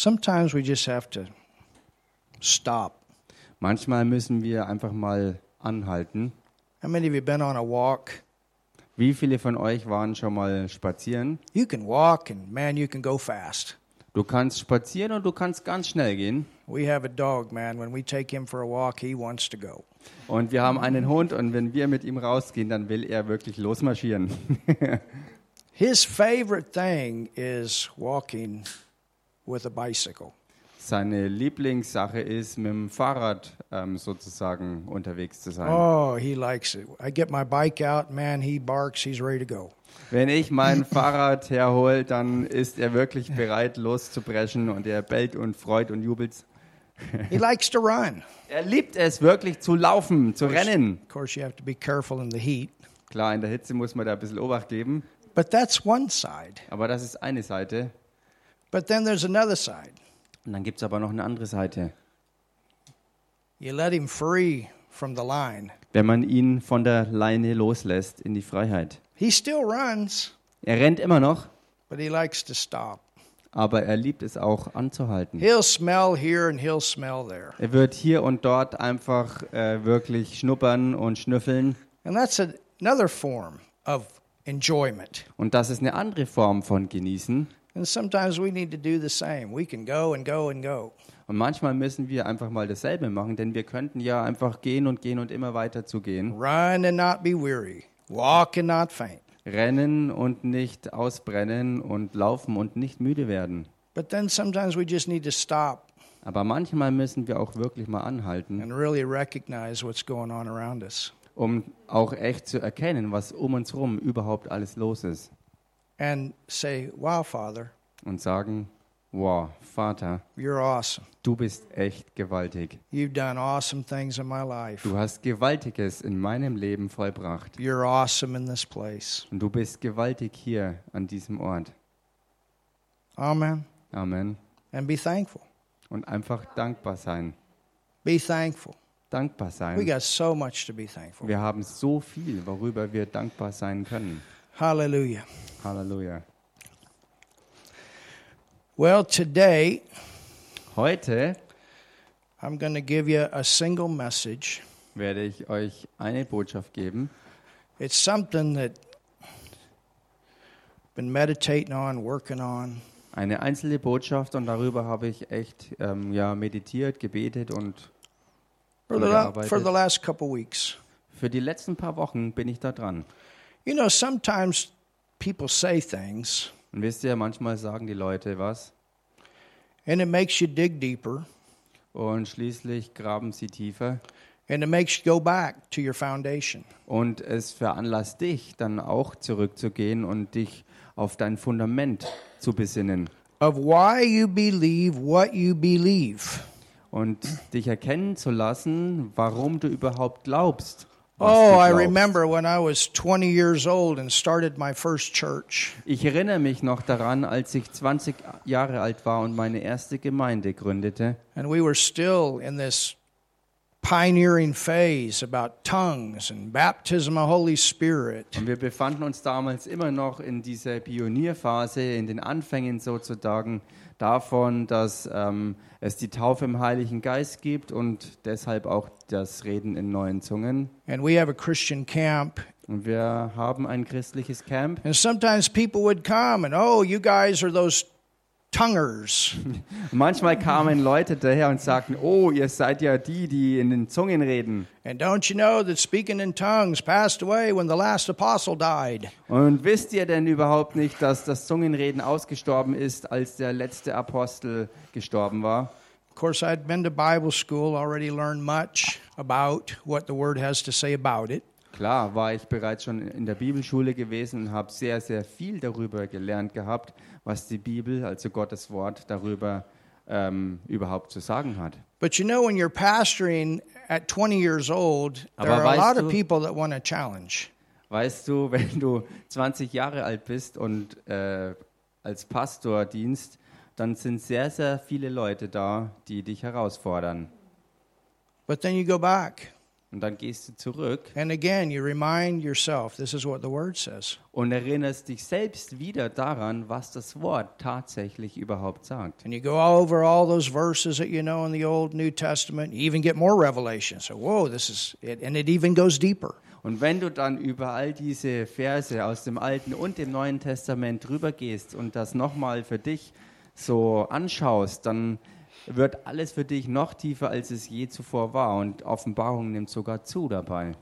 Sometimes we just have to stop. Manchmal müssen wir einfach mal anhalten. How many of you been on a walk? Wie viele von euch waren schon mal spazieren? You can walk and man, you can go fast. Du kannst spazieren und du kannst ganz schnell gehen. We have a dog, man. When we take him for a walk, he wants to go. Und wir haben einen Hund und wenn wir mit ihm rausgehen, dann will er wirklich losmarschieren. His favorite thing is walking with a bicycle. Seine Lieblingssache ist, mit dem Fahrrad ähm, sozusagen unterwegs zu sein. Oh, he likes it. I get my bike out, man, he barks, he's ready to go. Wenn ich mein Fahrrad herhole, dann ist er wirklich bereit, loszubrechen und er bellt und freut und jubelt. He likes to run. Er liebt es wirklich zu laufen, zu rennen. Of course, you have to be careful in the heat. Klar, in der Hitze muss man da ein bisschen Obacht geben, But that's one side. aber das ist eine Seite. But then there's another side. Und dann gibt es aber noch eine andere Seite. You let him free from the line. Wenn man ihn von der Leine loslässt in die Freiheit. He still runs, Er rennt immer noch, but he likes to stop. aber er liebt es auch anzuhalten. He'll smell here and he'll smell there. Er wird hier und dort einfach äh, wirklich schnuppern und schnüffeln. And that's another form of enjoyment. Und das ist eine andere Form von Genießen. And sometimes we need to do the same. We can go and go and go. Und manchmal müssen wir einfach mal dasselbe machen, denn wir könnten ja einfach gehen und gehen und immer weiter zu gehen. Run and not be weary. Walk and not faint. Rennen und nicht ausbrennen und laufen und nicht müde werden. But then sometimes we just need to stop Aber manchmal müssen wir auch wirklich mal anhalten, and really recognize what's going on around us. um auch echt zu erkennen, was um uns herum überhaupt alles los ist. And say, Wow, Father, Und sagen, wow, Vater, you're awesome. du bist echt gewaltig. You've done awesome things in my life. Du hast Gewaltiges in meinem Leben vollbracht. You're awesome in this place. Und du bist gewaltig hier an diesem Ort. Amen. Amen. And be thankful. Und einfach dankbar sein. Be thankful. Dankbar We sein. got so much to be thankful. Wir haben so viel, worüber wir dankbar sein können. Hallelujah. Halleluja. Well, today Heute I'm going to give you a single message. werde ich euch eine Botschaft geben. It's something that been meditating on, working on. Eine einzelne Botschaft und darüber habe ich echt ähm, ja, meditiert, gebetet und For the, for the last couple weeks. für die letzten paar Wochen bin ich da dran. You know, sometimes people say things Und wisst ihr, manchmal sagen die Leute was and it makes you dig deeper und schließlich graben sie tiefer and it makes you go back to your foundation. und es veranlasst dich dann auch zurückzugehen und dich auf dein Fundament zu besinnen Of why you believe what you believe. und dich erkennen zu lassen, warum du überhaupt glaubst. Oh, I remember when I was 20 years old and started my first church. Ich erinnere mich noch daran, als ich 20 Jahre alt war und meine erste Gemeinde gründete. And we were still in this pioneering phase about tongues and baptism of Holy Spirit. Und wir befanden uns damals immer noch in dieser Pionierphase, in den Anfängen sozusagen davon, dass ähm, es die Taufe im Heiligen Geist gibt und deshalb auch das Reden in neuen Zungen. And we have a Christian camp. Und wir haben ein christliches Camp. And sometimes people would come and, oh, you guys are those tonguers. Manchmal kamen Leute daher und sagten, oh, ihr seid ja die, die in den Zungen reden. And don't you know that speaking in tongues passed away when the last apostle died? Und wisst ihr denn überhaupt nicht, dass das Zungenreden ausgestorben ist, als der letzte Apostel gestorben war? Of course, I'd been to Bible school, already learned much about what the Word has to say about it. Klar, war ich bereits schon in der Bibelschule gewesen und habe sehr, sehr viel darüber gelernt gehabt, was die Bibel, also Gottes Wort, darüber ähm, überhaupt zu sagen hat. But you know, when you're pastoring at 20 years old, there Aber are a lot weißt of du- people that want to challenge. Weißt du, wenn du 20 Jahre alt bist und äh, als Pastor dienst, dann sind sehr, sehr viele Leute da, die dich herausfordern. But then you go back Und dann gehst du zurück And again, you remind yourself this is what the Word says. und erinnerst dich selbst wieder daran, was das Wort tatsächlich überhaupt sagt. And you go over all those verses that you know in the Old New Testament. You even get more revelation. So, whoa, this is it. And it even goes deeper. Und wenn du dann über all diese Verse aus dem Alten und dem Neuen Testament drüber gehst und das nochmal für dich so anschaust, dann wird alles für dich noch tiefer, als es je zuvor war. Und Offenbarung nimmt sogar zu dabei.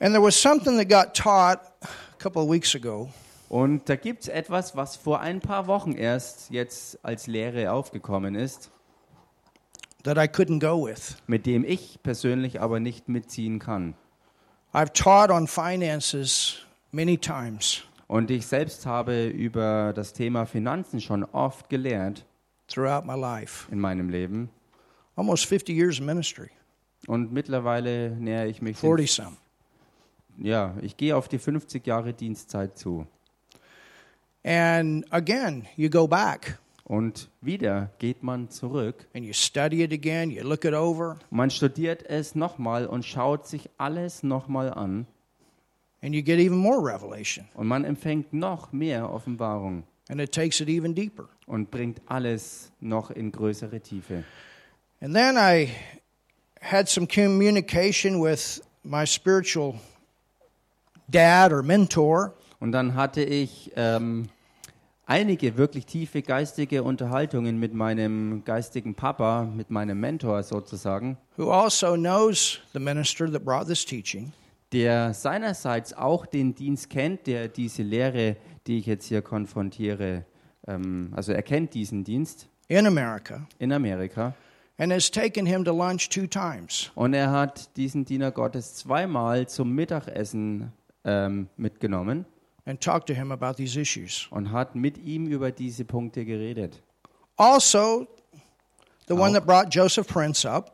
And there was something that got taught a couple of weeks ago Und da gibt es etwas, was vor ein paar Wochen erst jetzt als Lehre aufgekommen ist, that I couldn't go with. mit dem ich persönlich aber nicht mitziehen kann. I've taught on finances many times Und ich selbst habe über das Thema Finanzen schon oft gelehrt throughout my life, in meinem Leben. almost 50 years of ministry, Und mittlerweile nähere ich mich. den- 40 some. ja, ich gehe auf die 50 Jahre Dienstzeit zu. And again, you go back Und wieder geht man zurück. and you study it again, you look it over, Man studiert es nochmal und schaut sich alles nochmal an. and you get even more revelation. Und man empfängt noch mehr Offenbarung And it takes it even deeper. und bringt alles noch in größere Tiefe. And then I had some communication with my spiritual dad or mentor. Und dann hatte ich ähm, einige wirklich tiefe geistige Unterhaltungen mit meinem geistigen Papa, mit meinem Mentor sozusagen, who also knows the minister that brought this teaching. Der seinerseits auch den Dienst kennt, der diese Lehre, die ich jetzt hier konfrontiere, ähm, also er kennt diesen Dienst in America in Amerika. and has taken him to lunch two times. Und er hat diesen Diener Gottes zweimal zum Mittagessen ähm, mitgenommen and talked to him about these issues. und hat mit ihm über diese Punkte geredet. Also, the one Auch. that brought Joseph Prince up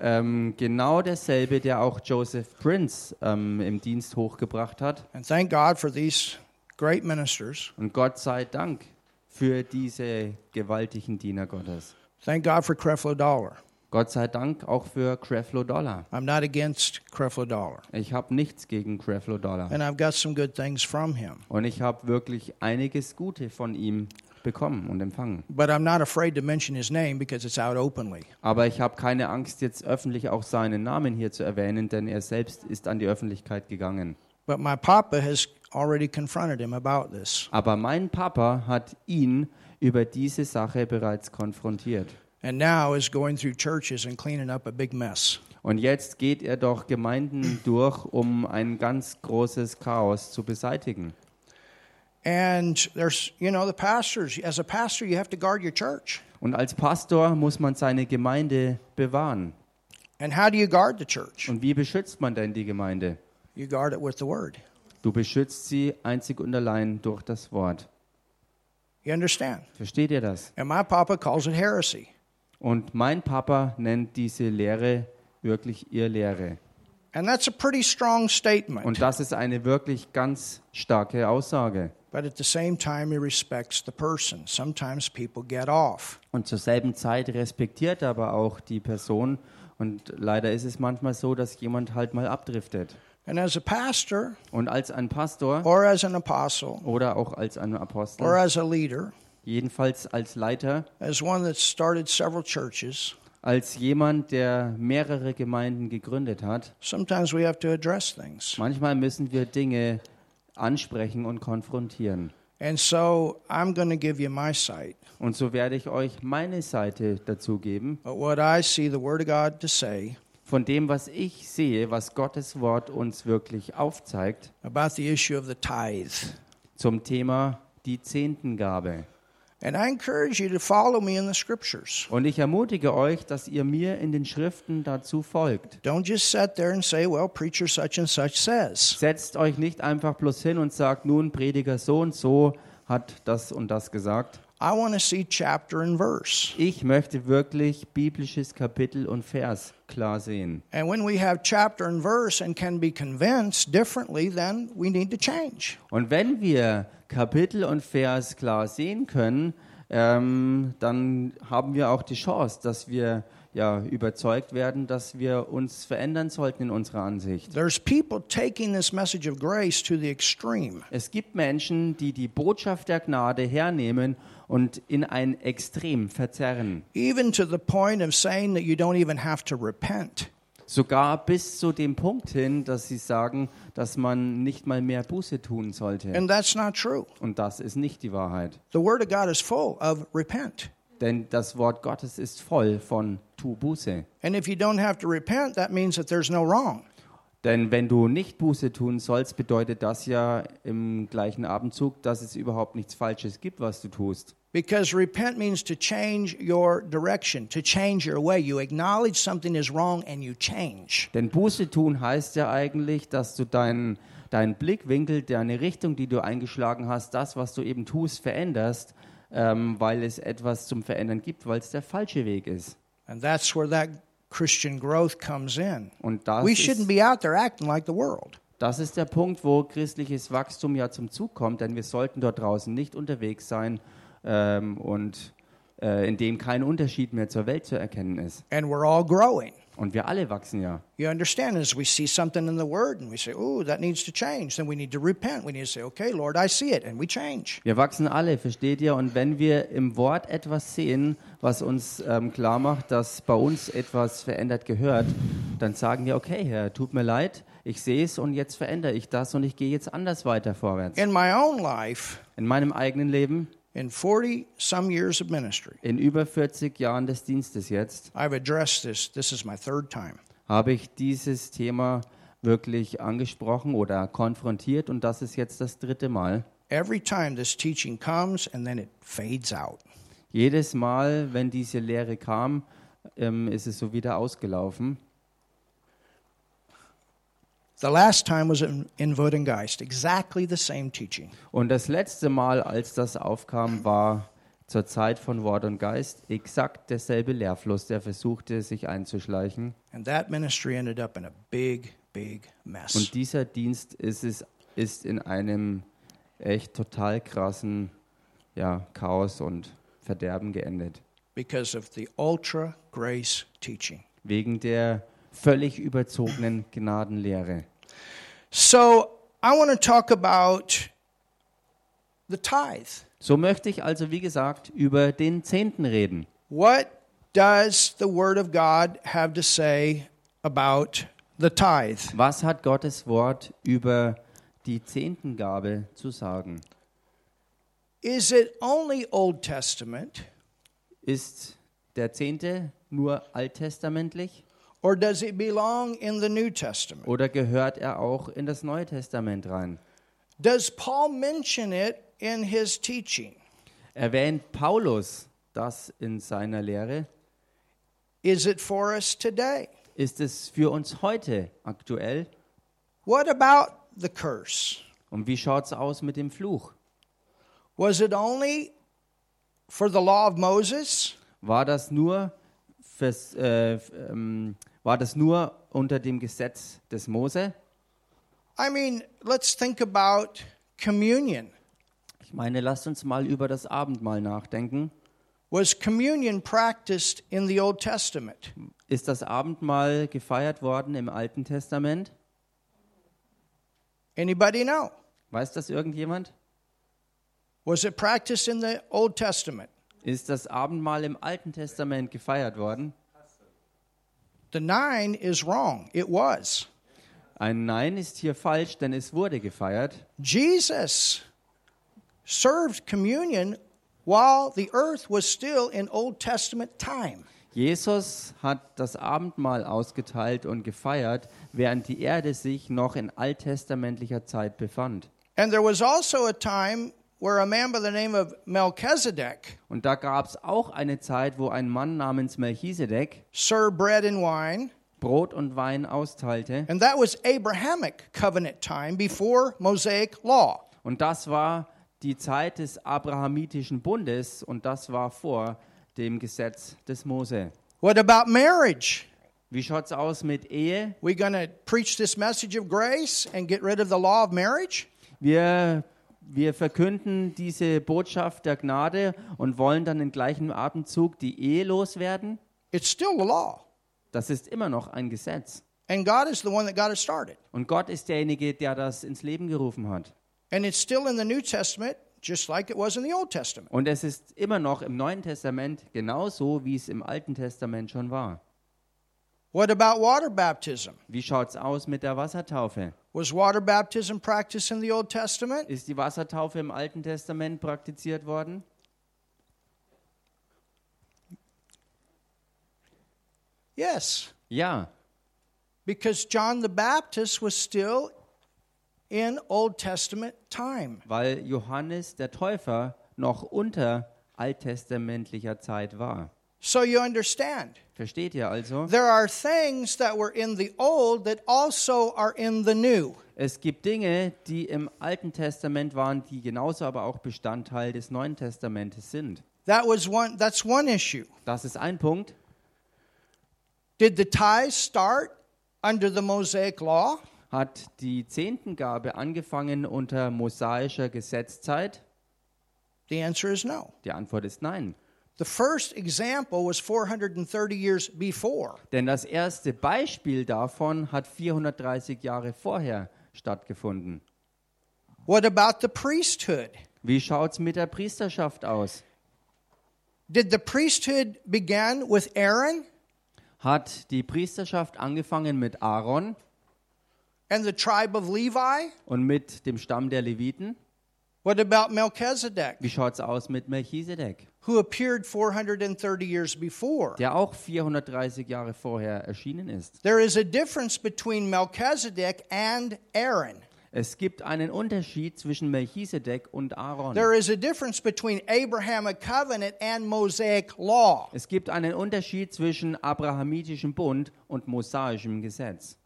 Ähm, genau derselbe, der auch Joseph Prince ähm, im Dienst hochgebracht hat. And thank God for these great ministers. Und Gott sei Dank für diese gewaltigen Diener Gottes. Thank God for Creflo Dollar. Gott sei Dank auch für Creflo Dollar. I'm not against Creflo Dollar. Ich habe nichts gegen Creflo Dollar. And I've got some good things from him. Und ich habe wirklich einiges Gute von ihm bekommen und empfangen. Aber ich habe keine Angst, jetzt öffentlich auch seinen Namen hier zu erwähnen, denn er selbst ist an die Öffentlichkeit gegangen. But my papa has already confronted him about this. Aber mein Papa hat ihn über diese Sache bereits konfrontiert. And now is going through churches and cleaning up a big mess. Und jetzt geht er doch Gemeinden durch, um ein ganz großes Chaos zu beseitigen. And there's, you know, the pastors, as a pastor, you have to guard your church. Und als Pastor muss man seine Gemeinde bewahren. And how do you guard the church? Und wie beschützt man denn die Gemeinde? You guard it with the word. Du beschützt sie einzig und allein durch das Wort. You understand? Versteht ihr das? And my papa calls it heresy. Und mein Papa nennt diese Lehre wirklich ihr Lehre. And that's a pretty strong statement. Und das ist eine wirklich ganz starke Aussage. But at the same time, he respects the person. Sometimes people get off. Und zur selben Zeit respektiert er aber auch die Person. Und leider ist es manchmal so, dass jemand halt mal abdriftet. And as a pastor, Und als ein Pastor or as an apostle, oder auch als ein or Apostel, as a leader, jedenfalls als Leiter, as one that started several churches, als jemand, der mehrere Gemeinden gegründet hat, sometimes we have to address things. manchmal müssen wir Dinge ansprechen und konfrontieren. And so I'm going to give you my sight. Und so werde ich euch meine Seite dazu geben, But what I see the Word of God to say von dem, was ich sehe, was Gottes Wort uns wirklich aufzeigt, about the issue of the tithe. zum Thema die Zehntengabe. And I encourage you to follow me in the scriptures. Und ich ermutige euch, dass ihr mir in den Schriften dazu folgt. Don't just sit there and say, well, preacher such and such says. Setzt euch nicht einfach bloß hin und sagt, nun Prediger so und so hat das und das gesagt. I want to see chapter and verse. Ich möchte wirklich biblisches Kapitel und Vers klar sehen. And when we have chapter and verse and can be convinced differently, then we need to change. Und wenn wir Kapitel und Vers klar sehen können, ähm, dann haben wir auch die Chance, dass wir ja, überzeugt werden, dass wir uns verändern sollten in unserer Ansicht. Es gibt Menschen, die die Botschaft der Gnade hernehmen und in ein Extrem verzerren. even to the point of saying that you don't even have to repent. Sogar bis zu dem Punkt hin, dass sie sagen, dass man nicht mal mehr Buße tun sollte. And that's not true. Und das ist nicht die Wahrheit. The Word of God is full of repent. Denn das Wort Gottes ist voll von Tu Buße. And if you don't have to repent, that means that there's no wrong. Denn wenn du nicht Buße tun sollst, bedeutet das ja im gleichen Abendzug, dass es überhaupt nichts Falsches gibt, was du tust. Because repent means to change your direction, to change your way. You acknowledge something is wrong and you change. Denn Buße tun heißt ja eigentlich, dass du deinen deinen Blickwinkel, deine Richtung, die du eingeschlagen hast, das, was du eben tust, veränderst, ähm, weil es etwas zum Verändern gibt, weil es der falsche Weg ist. And that's where that Christian growth comes in. Und das We shouldn't be out there acting like the world. das ist der Punkt, wo christliches Wachstum ja zum Zug kommt, denn wir sollten dort draußen nicht unterwegs sein ähm, und äh, in dem kein Unterschied mehr zur Welt zu erkennen ist. And we're all growing. Und wir alle wachsen ja. You understand? As we see something in the Word and we say, oh, that needs to change, then we need to repent. We need to say, okay, Lord, I see it, and we change. Wir wachsen alle, versteht ihr? Und wenn wir im Wort etwas sehen, was uns ähm, klar macht, dass bei uns etwas verändert gehört, dann sagen wir, okay, Herr, tut mir leid, ich sehe es und jetzt verändere ich das und ich gehe jetzt anders weiter vorwärts. In my own life, In meinem eigenen Leben, in 40 some years of ministry, in über 40 Jahren des Dienstes jetzt, I've addressed this. This is my third time. habe ich dieses Thema wirklich angesprochen oder konfrontiert und das ist jetzt das dritte Mal. Every time this teaching comes and then it fades out. Jedes Mal, wenn diese Lehre kam, ähm, ist es so wieder ausgelaufen. The last time was in, in Wort und Geist, exactly the same teaching. Und das letzte Mal, als das aufkam, war zur Zeit von Wort und Geist exakt derselbe Lehrfluss, der versuchte, sich einzuschleichen. And that ministry ended up in a big, big mess. Und dieser Dienst ist, es, ist in einem echt total krassen ja, Chaos und Verderben geendet. because of the ultra grace teaching. Wegen der völlig überzogenen Gnadenlehre. So I want to talk about the tithe. So möchte ich also, wie gesagt, über den Zehnten reden. What does the Word of God have to say about the tithe? Was hat Gottes Wort über die Zehntengabe zu sagen? Is it only Old Testament, Ist der Zehnte nur alttestamentlich or does it belong in the New Testament? oder gehört er auch in das Neue Testament rein? Does Paul mention it in his teaching? Erwähnt Paulus das in seiner Lehre? Is it for us today? Ist es für uns heute aktuell? What about the curse? Und wie schaut es aus mit dem Fluch? Was it only for the law of Moses? War das nur, fürs, äh, ähm, war das nur unter dem Gesetz des Mose? I mean, let's think about communion. Ich meine, lasst uns mal über das Abendmahl nachdenken. Was communion practiced in the Old Testament? Ist das Abendmahl gefeiert worden im Alten Testament? Anybody know? Weiß das irgendjemand? Was it practiced in the Old Testament? Ist das Abendmahl im Alten Testament gefeiert worden? The nine is wrong. It was. Ein Nein ist hier falsch, denn es wurde gefeiert. Jesus served communion while the earth was still in Old Testament time. Jesus hat das Abendmahl ausgeteilt und gefeiert, während die Erde sich noch in alttestamentlicher Zeit befand. And there was also a time where a man by the name of Melchizedek Und da gab es auch eine Zeit, wo ein Mann namens Melchisedek served bread and wine, Brot und Wein austeilte. and that was Abrahamic covenant time before Mosaic law. Und das war die Zeit des Abrahamitischen Bundes und das war vor dem Gesetz des Mose. What about marriage? Wie schaut's aus mit Ehe? We going to preach this message of grace and get rid of the law of marriage? Wir, wir verkünden diese Botschaft der Gnade und wollen dann im gleichen Atemzug die Ehe loswerden. It's still the law. Das ist immer noch ein Gesetz. And God is the one that got it started. Und Gott ist derjenige, der das ins Leben gerufen hat. And it's still in the New Testament, just like it was in the Old Testament. Und es ist immer noch im Neuen Testament genauso, wie es im Alten Testament schon war. What about water baptism? Wie schaut es aus mit der Wassertaufe? Was water baptism practiced in the Old Testament? Ist die Wassertaufe im Alten Testament praktiziert worden? Yes, Ja, because John the Baptist was still in Old Testament time. weil Johannes der Täufer noch unter alttestamentlicher Zeit war. So you understand. Versteht ihr also? There are things that were in the old that also are in the new. Es gibt Dinge, die im Alten Testament waren, die genauso aber auch Bestandteil des Neuen Testamentes sind. That was one that's one issue. Das ist ein Punkt. Did the tithes start under the Mosaic law? Hat die Zehntengabe angefangen unter mosaischer Gesetzzeit? The answer is no. Die Antwort ist nein. The first example was 430 years before. Denn das erste Beispiel davon hat 430 Jahre vorher stattgefunden. What about the priesthood? Wie schaut es mit der Priesterschaft aus? Did the priesthood begin with Aaron Hat die Priesterschaft angefangen mit Aaron and the tribe of Levi? und mit dem Stamm der Leviten? What about Melchizedek, Wie schaut es aus mit Melchisedek, who appeared 430 years before? der auch 430 Jahre vorher erschienen ist? There is a difference between Melchizedek and Aaron. Es gibt einen Unterschied zwischen Melchisedek und Aaron. There is a difference between Abrahamic covenant and Mosaic law. Es gibt einen Unterschied zwischen abrahamitischem Bund und mosaischem Gesetz.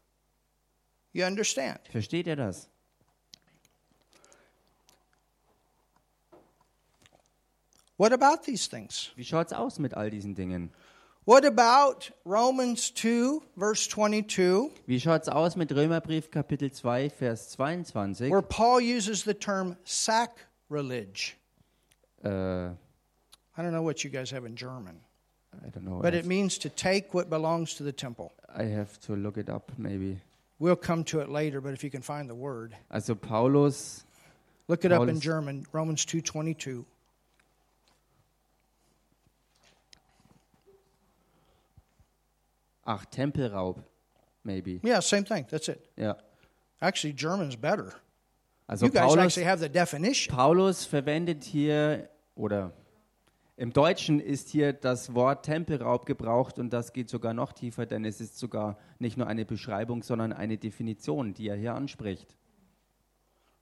You understand? Versteht ihr das? What about these things? Wie schaut es aus mit all diesen Dingen? What about Romans 2, verse 22, Wie schaut es aus mit Römerbrief Kapitel 2, Vers 22? where Paul uses the term sacrilege? Äh, I don't know what you guys have in German, I don't know. but it means to take what belongs to the temple. I have to look it up maybe. We'll come to it later, but if you can find the word, Also Paulus, look it up in German, Romans 2:22. Ach, Tempelraub, maybe. Yeah, same thing. That's it. Ja. Actually, German's better. Also You guys Paulus, actually have the definition. Paulus verwendet hier, oder im Deutschen ist hier das Wort Tempelraub gebraucht und das geht sogar noch tiefer, denn es ist sogar nicht nur eine Beschreibung, sondern eine Definition, die er hier anspricht.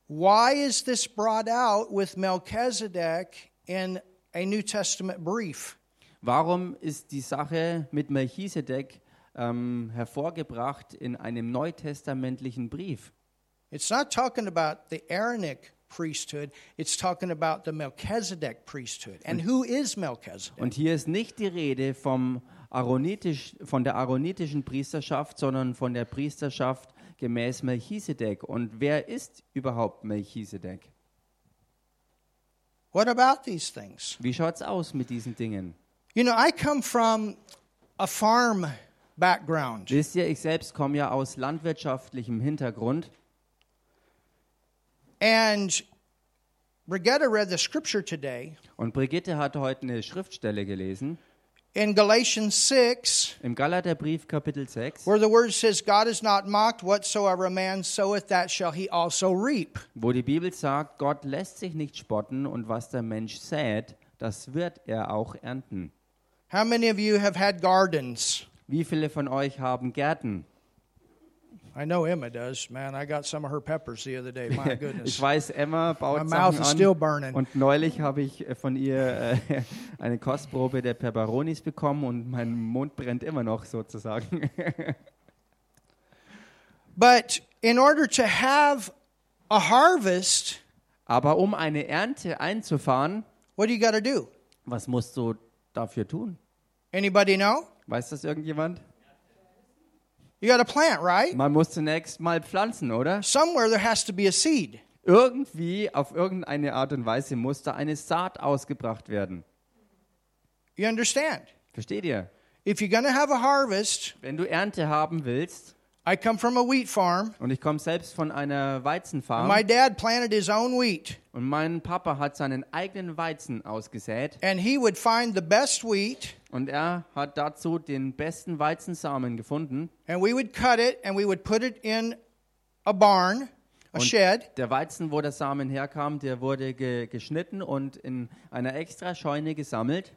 Why is this brought out with Melchizedek in a New Testament brief? Warum ist die Sache mit Melchisedek ähm, hervorgebracht in einem neutestamentlichen Brief? It's not talking about the Aaronic priesthood, it's talking about the Melchizedek priesthood. And who is Melchizedek? Und hier ist nicht die Rede vom Aaronitisch, von der aaronitischen Priesterschaft, sondern von der Priesterschaft gemäß Melchisedek. Und wer ist überhaupt Melchisedek? What about these things? Wie schaut es aus mit diesen Dingen? You know, I come from a farm background. Wisst ihr, ich selbst komme ja aus landwirtschaftlichem Hintergrund And Brigitte read the scripture today und Brigitte hat heute eine Schriftstelle gelesen in Galatians 6, im Galaterbrief Kapitel 6, where the word says, God is not mocked, whatsoever a man soweth, that shall he also reap. wo die Bibel sagt, Gott lässt sich nicht spotten und was der Mensch sät, das wird er auch ernten. How many of you have had gardens? Wie viele von euch haben Gärten? I know Emma does. Man, I got some of her peppers the other day. My goodness. Ich weiß, Emma My baut mouth Sachen is still burning. Und neulich habe ich äh, von ihr äh, eine Kostprobe der Peperonis bekommen und mein Mund brennt immer noch sozusagen. But in order to have a harvest, Aber um eine Ernte einzufahren, what do you got to do? was musst du dafür tun? Anybody know? Weiß das irgendjemand? You got to plant, right? Man muss zunächst mal pflanzen, oder? Somewhere there has to be a seed. Irgendwie, auf irgendeine Art und Weise muss da eine Saat ausgebracht werden. You understand? Versteht ihr? if you're to have a harvest, Wenn du Ernte haben willst, I come from a wheat farm. und ich komme selbst von einer Weizenfarm, My dad planted his own wheat, und mein Papa hat seinen eigenen Weizen ausgesät, and he would find the best wheat, und er hat dazu den besten Weizensamen gefunden. and we would cut it and we would put it in a barn, a Und shed, der Weizen, wo der Samen herkam, der wurde ge geschnitten und in einer extra Scheune gesammelt.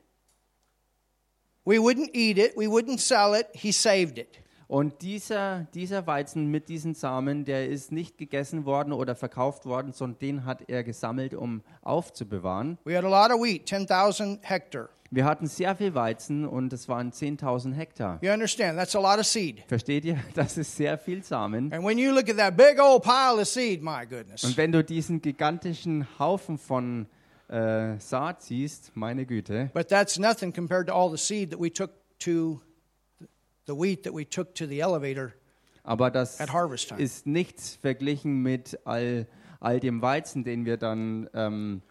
We wouldn't eat it, we wouldn't sell it, he saved it. Und dieser, dieser Weizen mit diesen Samen, der ist nicht gegessen worden oder verkauft worden, sondern den hat er gesammelt, um aufzubewahren. We had a lot of wheat, 10,000 hectare. Wir hatten sehr viel Weizen und es waren 10.000 Hektar. You understand? That's a lot of seed. Versteht ihr? Das ist sehr viel Samen. And when you look at that big old pile of seed, my goodness. Und wenn du diesen gigantischen Haufen von äh, Saat siehst, meine Güte, But that's nothing compared to all the seed that we took to the wheat that we took to the elevator aber das at harvest time. ist nichts verglichen mit all, all dem Weizen, den wir dann ähm,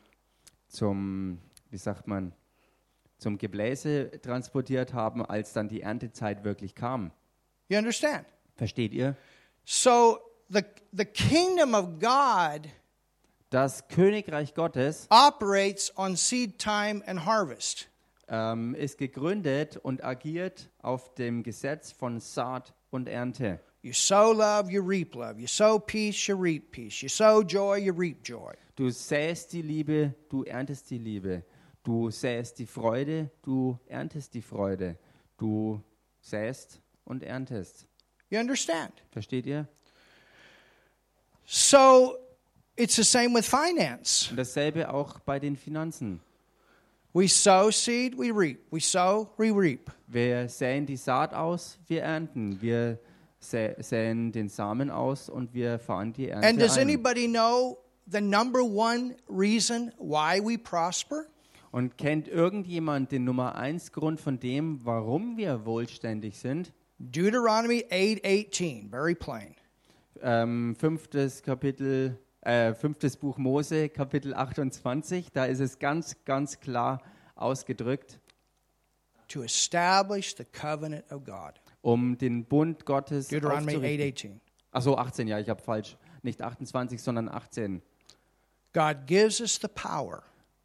zum, wie sagt man, zum Gebläse transportiert haben, als dann die Erntezeit wirklich kam. You understand? Versteht ihr? So the the kingdom of God Das Königreich Gottes operates on seed time and harvest. Ähm, ist gegründet und agiert auf dem Gesetz von Saat und Ernte. You sow love, you reap love. You sow peace, you reap peace. You sow joy, you reap joy. Du säst die Liebe, du erntest die Liebe. Du säst die Freude, du erntest die Freude. Du säst und erntest. You understand? Versteht ihr? So it's the same with finance. Und dasselbe auch bei den Finanzen. We sow seed, we reap. We sow, we reap. Wir säen die Saat aus, wir ernten. Wir sä säen den Samen aus und wir fahren die Ernte And does ein. anybody know the number one reason why we prosper? Und kennt irgendjemand den Nummer eins Grund von dem, warum wir wohlständig sind? Deuteronomy 8:18, very plain. Ähm, fünftes Kapitel, äh, fünftes Buch Mose, Kapitel 28. Da ist es ganz, ganz klar ausgedrückt, To establish the covenant of God. um den Bund Gottes Deuteronomy aufzurichten. 8:18. Achso, 18, ja, ich habe falsch. Nicht 28, sondern 18. God gives us the power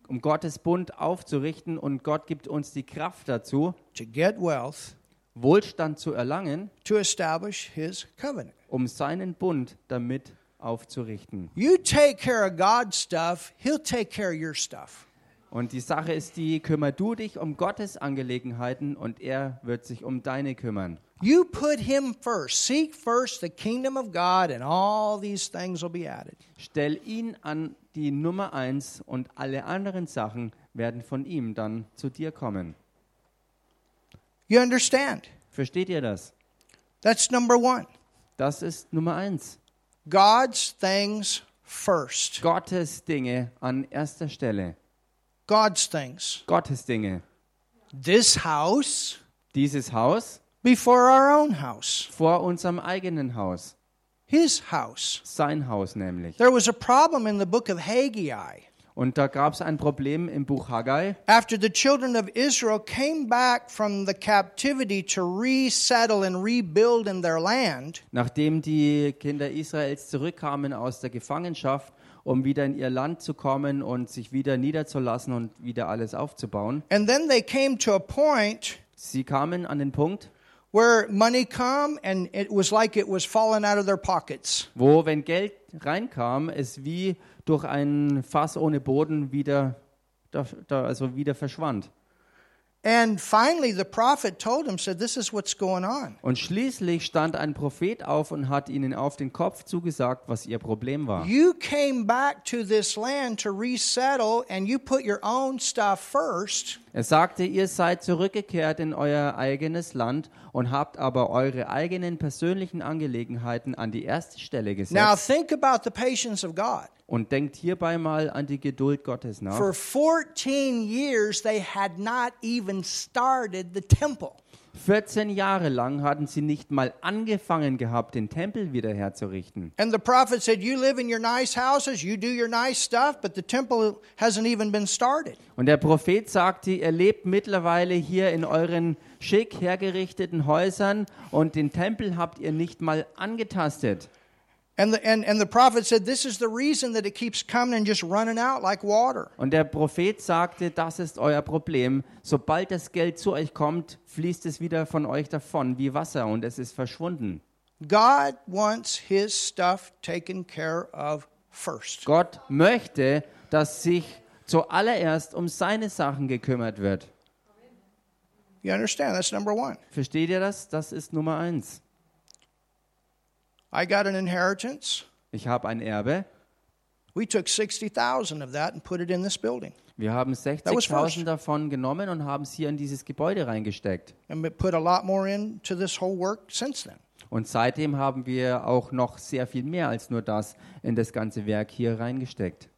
Um Gottes Bund aufzurichten und Gott gibt uns die Kraft dazu, to get wealth Wohlstand zu erlangen, to establish his covenant. um seinen Bund damit aufzurichten. You take care of God's stuff, he'll take care of your stuff. Und die Sache ist die, kümmer du dich um Gottes Angelegenheiten und er wird sich um deine kümmern. You put him first. Seek first the kingdom of God and all these things will be added. Stell ihn an die Nummer eins und alle anderen Sachen werden von ihm dann zu dir kommen. You understand? Versteht ihr das? That's number 1. Das ist Nummer eins. God's things first. Gottes Dinge an erster Stelle. God's things. Gottes Dinge. This house Dieses Haus before our own house. vor unserem eigenen Haus. His house. Sein Haus nämlich. There was a problem in the book of Haggai. Und da gab es ein Problem im Buch Haggai. After the children of Israel came back from the captivity to resettle and rebuild in their land, Nachdem die Kinder Israels zurückkamen aus der Gefangenschaft, um wieder in ihr Land zu kommen und sich wieder niederzulassen und wieder alles aufzubauen. and then they came to a point Sie kamen an den Punkt, where money come and it was like it was falling out of their pockets. wo, wenn Geld reinkam, es wie durch ein Fass ohne Boden wieder, da, da, also wieder verschwand. And finally the prophet told them said this is what's going on. Und schließlich stand ein Prophet auf und hat ihnen auf den Kopf zugesagt, was ihr Problem war. You came back to this land to resettle and you put your own stuff first. Er sagte, ihr seid zurückgekehrt in euer eigenes Land und habt aber eure eigenen persönlichen Angelegenheiten an die erste Stelle Now gesetzt. think about the patience of God. Und denkt hierbei mal an die Geduld Gottes nach. For 14 years they had not even started the temple. 14 Jahre lang hatten sie nicht mal angefangen gehabt, den Tempel wieder herzurichten. And the prophet said, You live in your nice houses, you do your nice stuff, but the temple hasn't even been started. Und der Prophet sagte, ihr lebt mittlerweile hier in euren schick hergerichteten Häusern und den Tempel habt ihr nicht mal angetastet. And the, and, and the prophet said, This is the reason that it keeps coming and just running out like water. Und der Prophet sagte, das ist euer Problem. Sobald das Geld zu euch kommt, fließt es wieder von euch davon wie Wasser und es ist verschwunden. God wants his stuff taken care of first. Gott möchte, dass sich zuallererst um seine Sachen gekümmert wird. You understand? That's number one. Versteht ihr das? Das ist Nummer eins. I got an inheritance. Ich habe ein Erbe. We took 60,000 of that and put it in this building. Wir haben was first. 60.000 davon genommen und haben es hier in dieses Gebäude reingesteckt. And we put a lot more into this whole work since then. Und seitdem haben wir auch noch sehr viel mehr als nur das in das ganze Werk hier reingesteckt.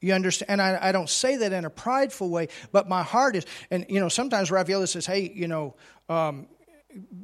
You understand? And I, I don't say that in a prideful way, but my heart is, and you know, sometimes Rafaela says, hey, you know, um,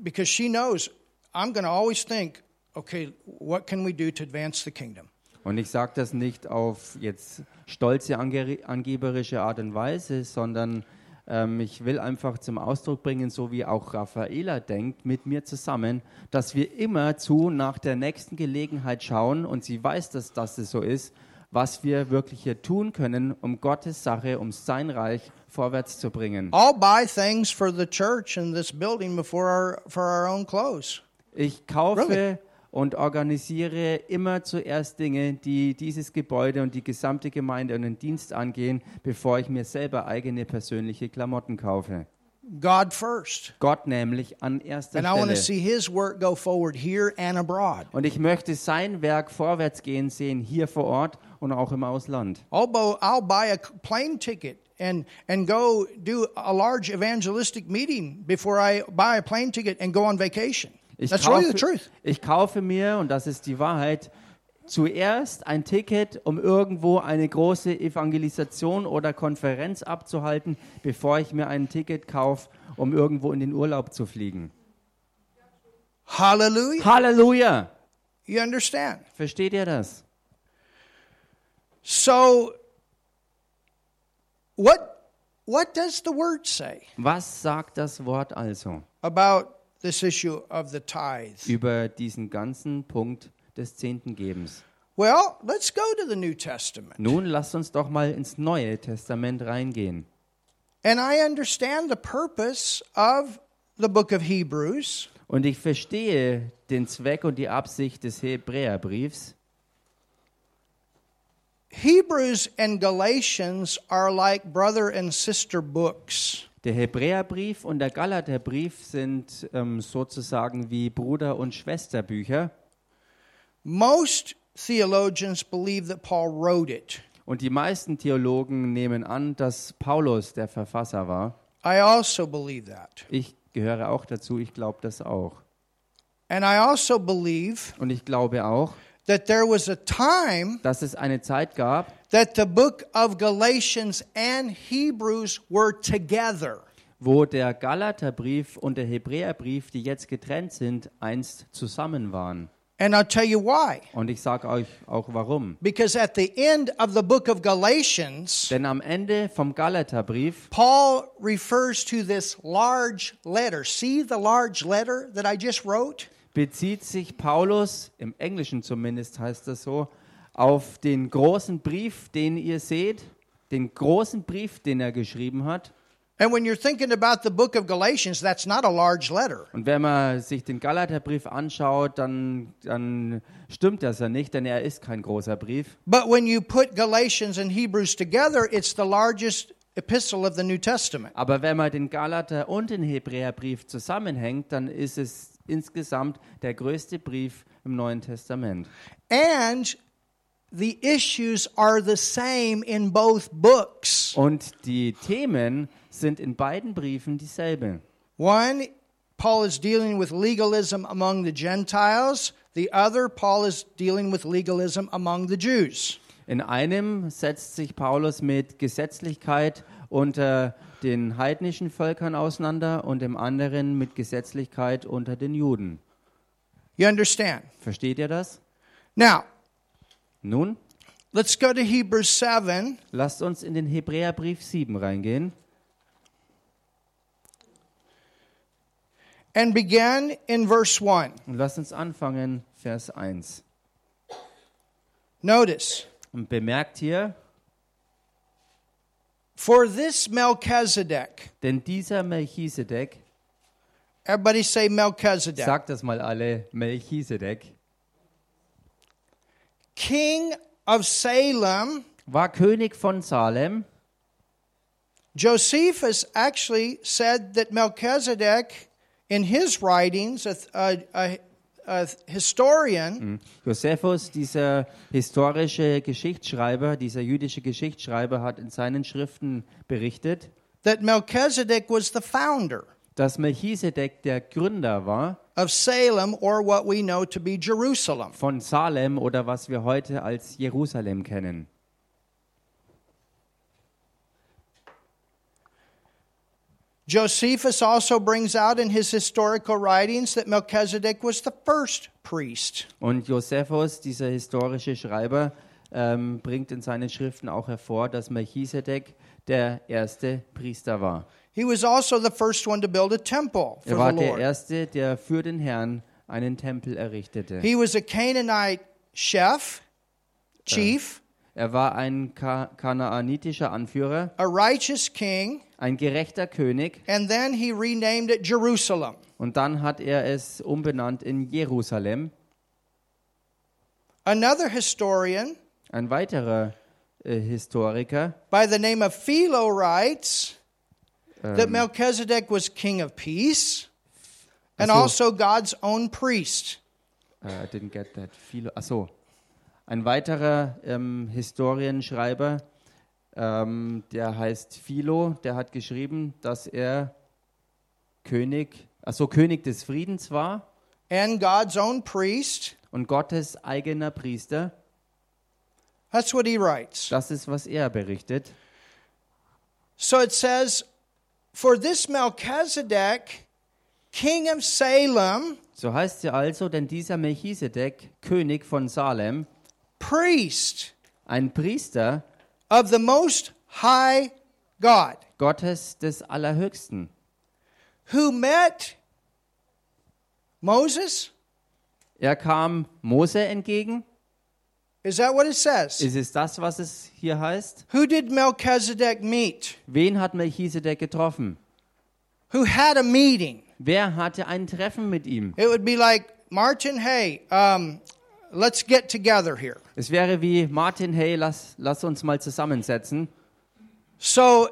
because she knows I'm going to always think, okay, what can we do to advance the kingdom? Und ich sage das nicht auf jetzt stolze, ange angeberische Art und Weise, sondern ähm, ich will einfach zum Ausdruck bringen, so wie auch Raffaela denkt, mit mir zusammen, dass wir immer zu nach der nächsten Gelegenheit schauen und sie weiß, dass das so ist, was wir wirklich hier tun können, um Gottes Sache, um sein Reich vorwärts zu bringen. I'll buy things for the church and this building before our, for our own clothes. Ich kaufe Really? Und organisiere immer zuerst Dinge, die dieses Gebäude und die gesamte Gemeinde und den Dienst angehen, bevor ich mir selber eigene persönliche Klamotten kaufe. God first. Gott nämlich an erster And I want to Stelle. see his work go forward here and abroad. Und ich möchte sein Werk vorwärts gehen sehen, hier vor Ort und auch im Ausland. Bo- I'll buy a plane ticket and, and go do a large evangelistic meeting before I buy a plane ticket and go on vacation. Ich That's kaufe, truth. ich kaufe mir, und das ist die Wahrheit, zuerst ein Ticket, um irgendwo eine große Evangelisation oder Konferenz abzuhalten, bevor ich mir ein Ticket kaufe, um irgendwo in den Urlaub zu fliegen. Hallelujah. Halleluja! You understand? Versteht ihr das? So, what, what does the word say Was sagt das Wort also about this issue of the tithe? über diesen ganzen Punkt des Zehntengebens? Well, let's go to the New Testament. Nun lasst uns doch mal ins Neue Testament reingehen. And I understand the purpose of the book of Hebrews. Und ich verstehe den Zweck und die Absicht des Hebräerbriefs. Hebrews and Galatians are like brother and sister books. Der Hebräerbrief und der Galaterbrief sind ähm, sozusagen wie Bruder- und Schwesterbücher. Most theologians believe that Paul wrote it. Und die meisten Theologen nehmen an, dass Paulus der Verfasser war. I also believe that. Ich gehöre auch dazu, ich glaube das auch. And I also believe Und ich glaube auch, that there was a time dass es eine Zeit gab, that the book of Galatians and Hebrews were together. wo der Galaterbrief und der Hebräerbrief, die jetzt getrennt sind, einst zusammen waren. And I'll tell you why. Und ich sage euch auch warum. Because at the end of the book of Galatians, Denn am Ende vom Galaterbrief Paul refers to this large letter. See the large letter that I just wrote? Bezieht sich Paulus, im Englischen zumindest heißt das so, auf den großen Brief, den ihr seht, den großen Brief, den er geschrieben hat. And when you're thinking about the book of Galatians, that's not a large letter. Und wenn man sich den Galaterbrief anschaut, dann, dann stimmt das ja nicht, denn er ist kein großer Brief. But when you put Galatians and Hebrews together, it's the largest epistle of the New Testament. Aber wenn man den Galater und den Hebräerbrief zusammenhängt, dann ist es insgesamt der größte Brief im Neuen Testament. And the issues are the same in both books. Und die Themen sind in beiden Briefen dieselbe. One, Paul is dealing with legalism among the Gentiles. The other, Paul is dealing with legalism among the Jews. In einem setzt sich Paulus mit Gesetzlichkeit unter den heidnischen Völkern auseinander und dem anderen mit Gesetzlichkeit unter den Juden. You understand? Versteht ihr das? Now, Nun, let's go to Hebrews 7 lasst uns in den Hebräerbrief 7 reingehen and begin in verse 1. und lasst uns anfangen, Vers 1. Notice, Und bemerkt hier, for this Melchizedek, denn dieser Melchisedek, everybody say Melchizedek, sagt das mal alle, Melchisedek, king of Salem. war König von Salem. Josephus actually said that Melchizedek, in his writings, a, a, historian, Josephus, dieser historische Geschichtsschreiber, dieser jüdische Geschichtsschreiber, hat in seinen Schriften berichtet, that Melchizedek was the founder dass Melchisedek der Gründer war of Salem, or what we know to be Jerusalem. von Salem oder was wir heute als Jerusalem kennen. Josephus also brings out in his historical writings that Melchizedek was the first priest. Und Josephus, dieser historische Schreiber, ähm, bringt in seinen Schriften auch hervor, dass Melchisedek der erste Priester war. He was also the first one to build a temple Er for war the der erste, der für den Herrn einen Tempel errichtete. He was a Canaanite chef, chief, Er war ein Ka kanaanitischer Anführer, a righteous king, ein gerechter König and then he renamed it Jerusalem. und dann hat er es umbenannt in Jerusalem. Another historian Ein weiterer äh, Historiker by the name of Philo writes that ähm, Melchizedek was king of peace and Also- God's own priest. Uh, I didn't get that. Philo, ach so. Ein weiterer ähm, Historienschreiber, ähm, der heißt Philo, der hat geschrieben, dass er König, also König des Friedens war and God's own priest. und Gottes eigener Priester. That's what he writes. Das ist, was er berichtet. So it says, For this Melchizedek, king of Salem, So heißt sie also, denn dieser Melchisedek, König von Salem, priest ein Priester of the Most High God, Gottes des Allerhöchsten, who met Moses. er kam Mose entgegen. Is that what it says? Ist es das, was es hier heißt? Who did Melchizedek meet? Wen hat Melchisedek getroffen? Who had a meeting? Wer hatte ein Treffen mit ihm? It would be like, Martin, hey, um, let's get together here. Es wäre wie Martin, hey, lass, lass uns mal zusammensetzen. So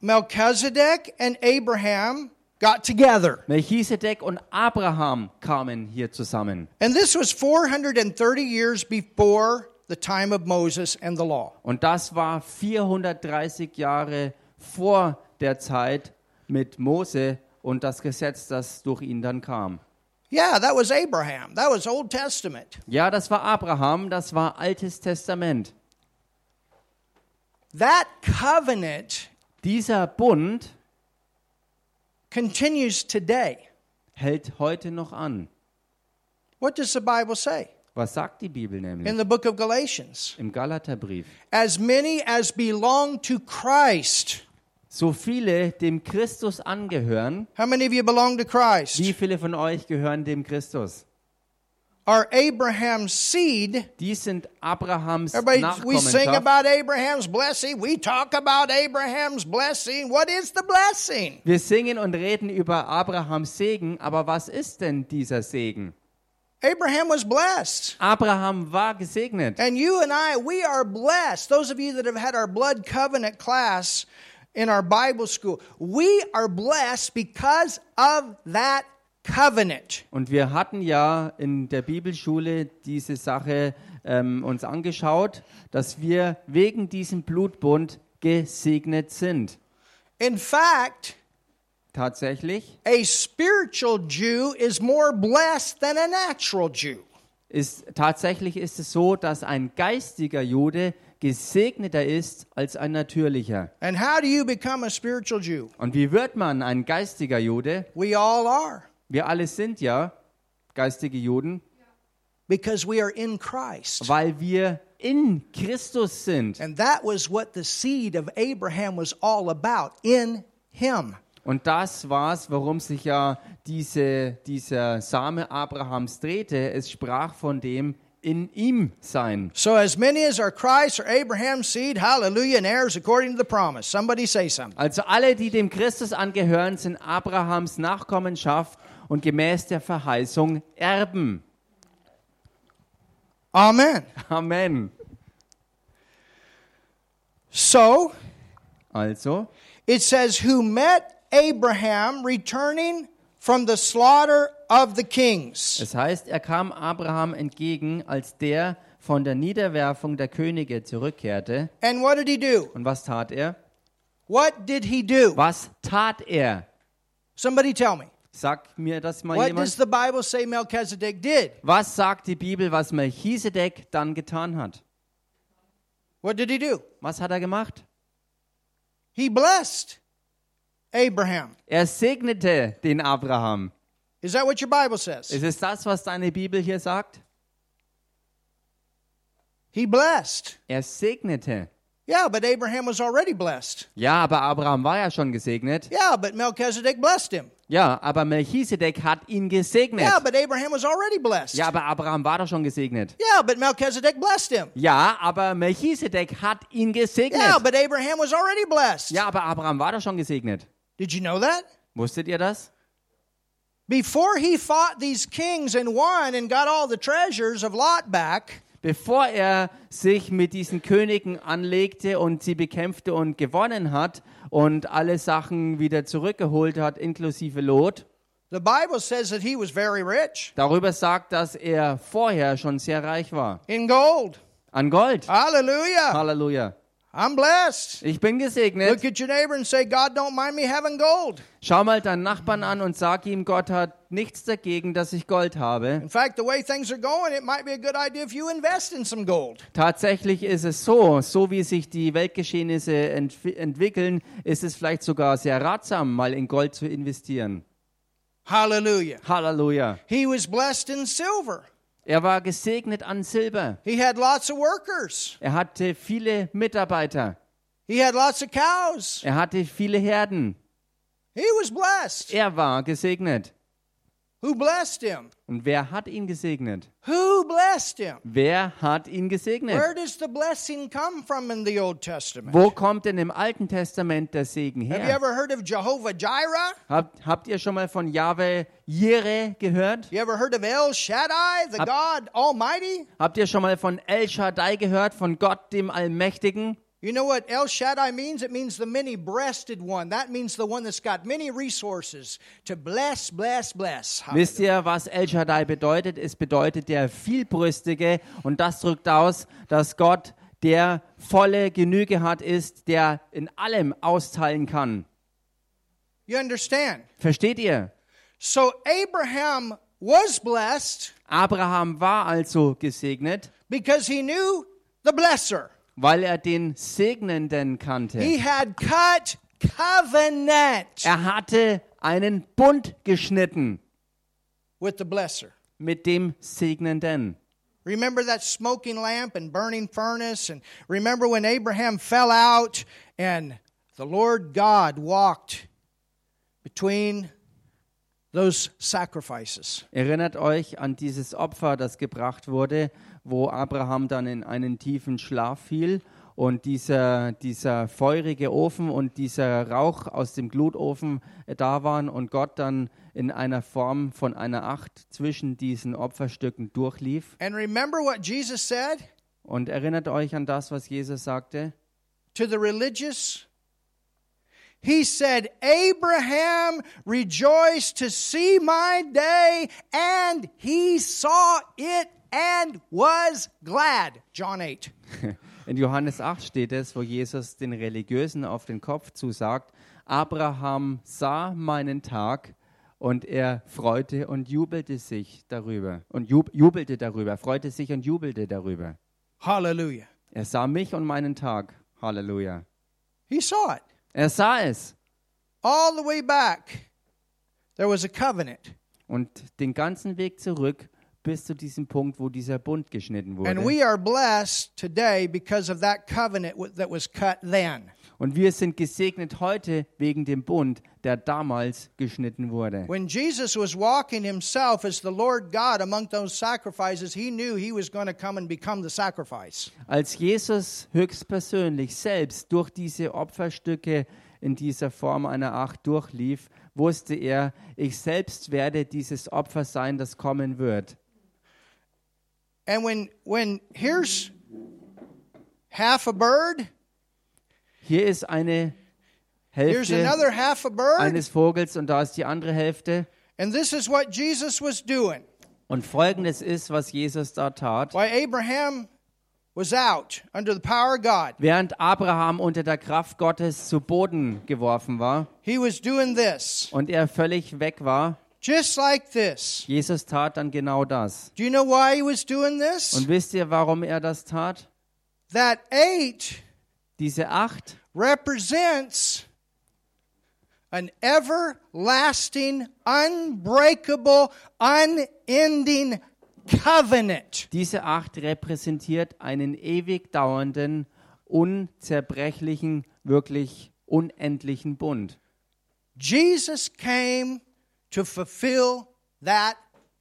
Melchizedek and Abraham got together. Melchisedek und Abraham kamen hier zusammen. And this was 430 years before the time of Moses and the law. Und das war 430 Jahre vor der Zeit mit Mose und das Gesetz, das durch ihn dann kam. Yeah, that was Abraham. That was Old Testament. Ja, das war Abraham, das war Altes Testament. That covenant Dieser Bund continues today. hält heute noch an. What does the Bible say Was sagt die Bibel nämlich? in the book of Galatians? Im Galaterbrief. As many as belong to Christ. So viele dem Christus angehören, How many of you belong to Christ? wie viele von euch gehören dem Christus? Are Abraham's seed. Die sind Abrahams Everybody, we sing about Abraham's blessing. We talk about Abraham's blessing. What is the blessing? Wir singen und reden über Abrahams Segen, aber was ist denn dieser Segen? Abraham was blessed. Abraham war gesegnet. And you and I, we are blessed. Those of you that have had our blood covenant class in our Bible school, we are blessed because of that covenant. Und wir hatten ja in der Bibelschule diese Sache ähm, uns angeschaut, dass wir wegen diesem Blutbund gesegnet sind. In fact, Tatsächlich a spiritual Jew is more blessed than a natural Jew. ist tatsächlich ist es so, dass ein geistiger Jude gesegneter ist als ein natürlicher. And how do you become a spiritual Jew? Und wie wird man ein geistiger Jude? We all are Wir alle sind ja geistige Juden, because we are in Christ. weil wir in Christus sind. And that was what the seed of Abraham was all about in him. Und das war's, warum sich ja diese, dieser Same Abrahams drehte. Es sprach von dem in ihm sein. So, as many as are Christ or Abraham's seed, hallelujah, and heirs according to the promise. Somebody say something. Also alle, die dem Christus angehören, sind Abrahams Nachkommenschaft und gemäß der Verheißung Erben. Amen. Amen. So, Also, it says, who met Abraham returning from the slaughter of the kings. es heißt, er kam Abraham entgegen, als der von der Niederwerfung der Könige zurückkehrte. And what did he do? Und was tat er? What did he do? Was tat er? Somebody tell me. Sagt mir das mal What does jemand? the Bible say Melchizedek did? Was sagt die Bibel, was Melchisedek dann getan hat? What did he do? Was hat er gemacht? He blessed Abraham. Er segnete den Abraham. Is that what your Bible says? Ist es das, was deine Bibel hier sagt? He blessed. Er segnete. Yeah, but Abraham was already blessed. Ja, aber Abraham war ja schon gesegnet. Yeah, but Melchizedek blessed him. Ja, aber Melchisedek hat ihn gesegnet. Yeah, but Abraham was already blessed. Ja, aber Abraham war doch schon gesegnet. Yeah, but Melchizedek blessed him. Ja, aber Melchisedek hat ihn gesegnet. Yeah, but Abraham was already blessed. Ja, aber Abraham war doch schon gesegnet. Did you know that? Wusstet ihr das? Before he fought these kings and won and got all the treasures of Lot back, Bevor er sich mit diesen Königen anlegte und sie bekämpfte und gewonnen hat und alle Sachen wieder zurückgeholt hat, inklusive Lot, the Bible says that he was very rich darüber sagt, dass er vorher schon sehr reich war. in gold. An Gold. Hallelujah. Halleluja. I'm blessed. Ich bin gesegnet. Look at your neighbor and say, God don't mind me having gold. Schau mal deinen Nachbarn an und sag ihm, Gott hat nichts dagegen, dass ich Gold habe. In fact, the way things are going, it might be a good idea if you invest in some gold. Tatsächlich ist es so, so wie sich die Weltgeschehnisse entwi entwickeln, ist es vielleicht sogar sehr ratsam, mal in Gold zu investieren. Hallelujah. Halleluja. He was blessed in silver. Er war gesegnet an Silber. He had lots of workers. Er hatte viele Mitarbeiter. He had lots of cows. Er hatte viele Herden. He was blessed. Er war gesegnet. Who blessed him? Und wer hat ihn gesegnet? Who blessed him? Wer hat ihn gesegnet? Where does the blessing come from in the Old Testament? Wo kommt denn im Alten Testament der Segen Have you her? ever heard of Jehovah Jireh? Habt, habt ihr schon mal von Yahweh Jireh gehört? You ever heard of El Shaddai, the Hab- God Almighty? Habt ihr schon mal von El Shaddai gehört, von Gott dem Allmächtigen? You know what El Shaddai means? It means the many breasted one. That means the one that's got many resources to bless, bless, bless. Wisst ihr, was El Shaddai bedeutet? Es bedeutet der Vielbrüstige und das drückt aus, dass Gott der volle Genüge hat, ist, der in allem austeilen kann. You understand? Versteht ihr? So Abraham was blessed Abraham war also gesegnet, because he knew the blesser. Weil er den Segnenden kannte. He had cut covenant Er hatte einen Bund geschnitten with the blesser. mit dem Segnenden. Remember that smoking lamp and burning furnace? And remember when Abraham fell out and the Lord God walked between those sacrifices? Erinnert euch an dieses Opfer, das gebracht wurde, wo Abraham dann in einen tiefen Schlaf fiel und dieser, dieser feurige Ofen und dieser Rauch aus dem Glutofen äh, da waren und Gott dann in einer Form von einer Acht zwischen diesen Opferstücken durchlief. And remember what Jesus said Und erinnert euch an das, was Jesus sagte? to the religious? He said, Abraham rejoiced to see my day, and he saw it and was glad. John 8. In Johannes 8 steht es, wo Jesus den Religiösen auf den Kopf zusagt, Abraham sah meinen Tag und er freute und jubelte sich darüber. Und jub jubelte darüber, freute sich und jubelte darüber. Hallelujah. Er sah mich und meinen Tag. Halleluja. He saw it. Er sah es. All the way back, there was a covenant. Und den ganzen Weg zurück bis zu diesem Punkt, wo dieser Bund geschnitten And wurde. we are blessed today because of that covenant that was cut then. Und wir sind gesegnet heute wegen dem Bund, der damals geschnitten wurde. When Jesus was walking himself as the Lord God among those sacrifices, he knew he was going to come and become the sacrifice. Als Jesus höchstpersönlich selbst durch diese Opferstücke in dieser Form einer Acht durchlief, wusste er, ich selbst werde dieses Opfer sein, das kommen wird. And when when here's half a bird, Hier ist eine here's Hälfte another half a bird, eines Vogels und da ist die andere Hälfte. and this is what Jesus was doing. Und folgendes ist, was Jesus da tat. While Abraham was out under the power of God, Während Abraham unter der Kraft Gottes zu Boden geworfen war he was doing this, und er völlig weg war, just like this. Jesus tat dann genau das. Do you know why he was doing this? Und wisst ihr, warum er das tat? That eight Diese acht represents an everlasting, unbreakable, unending covenant. Diese acht repräsentiert einen ewig dauernden, unzerbrechlichen, wirklich unendlichen Bund. Jesus came to fulfill that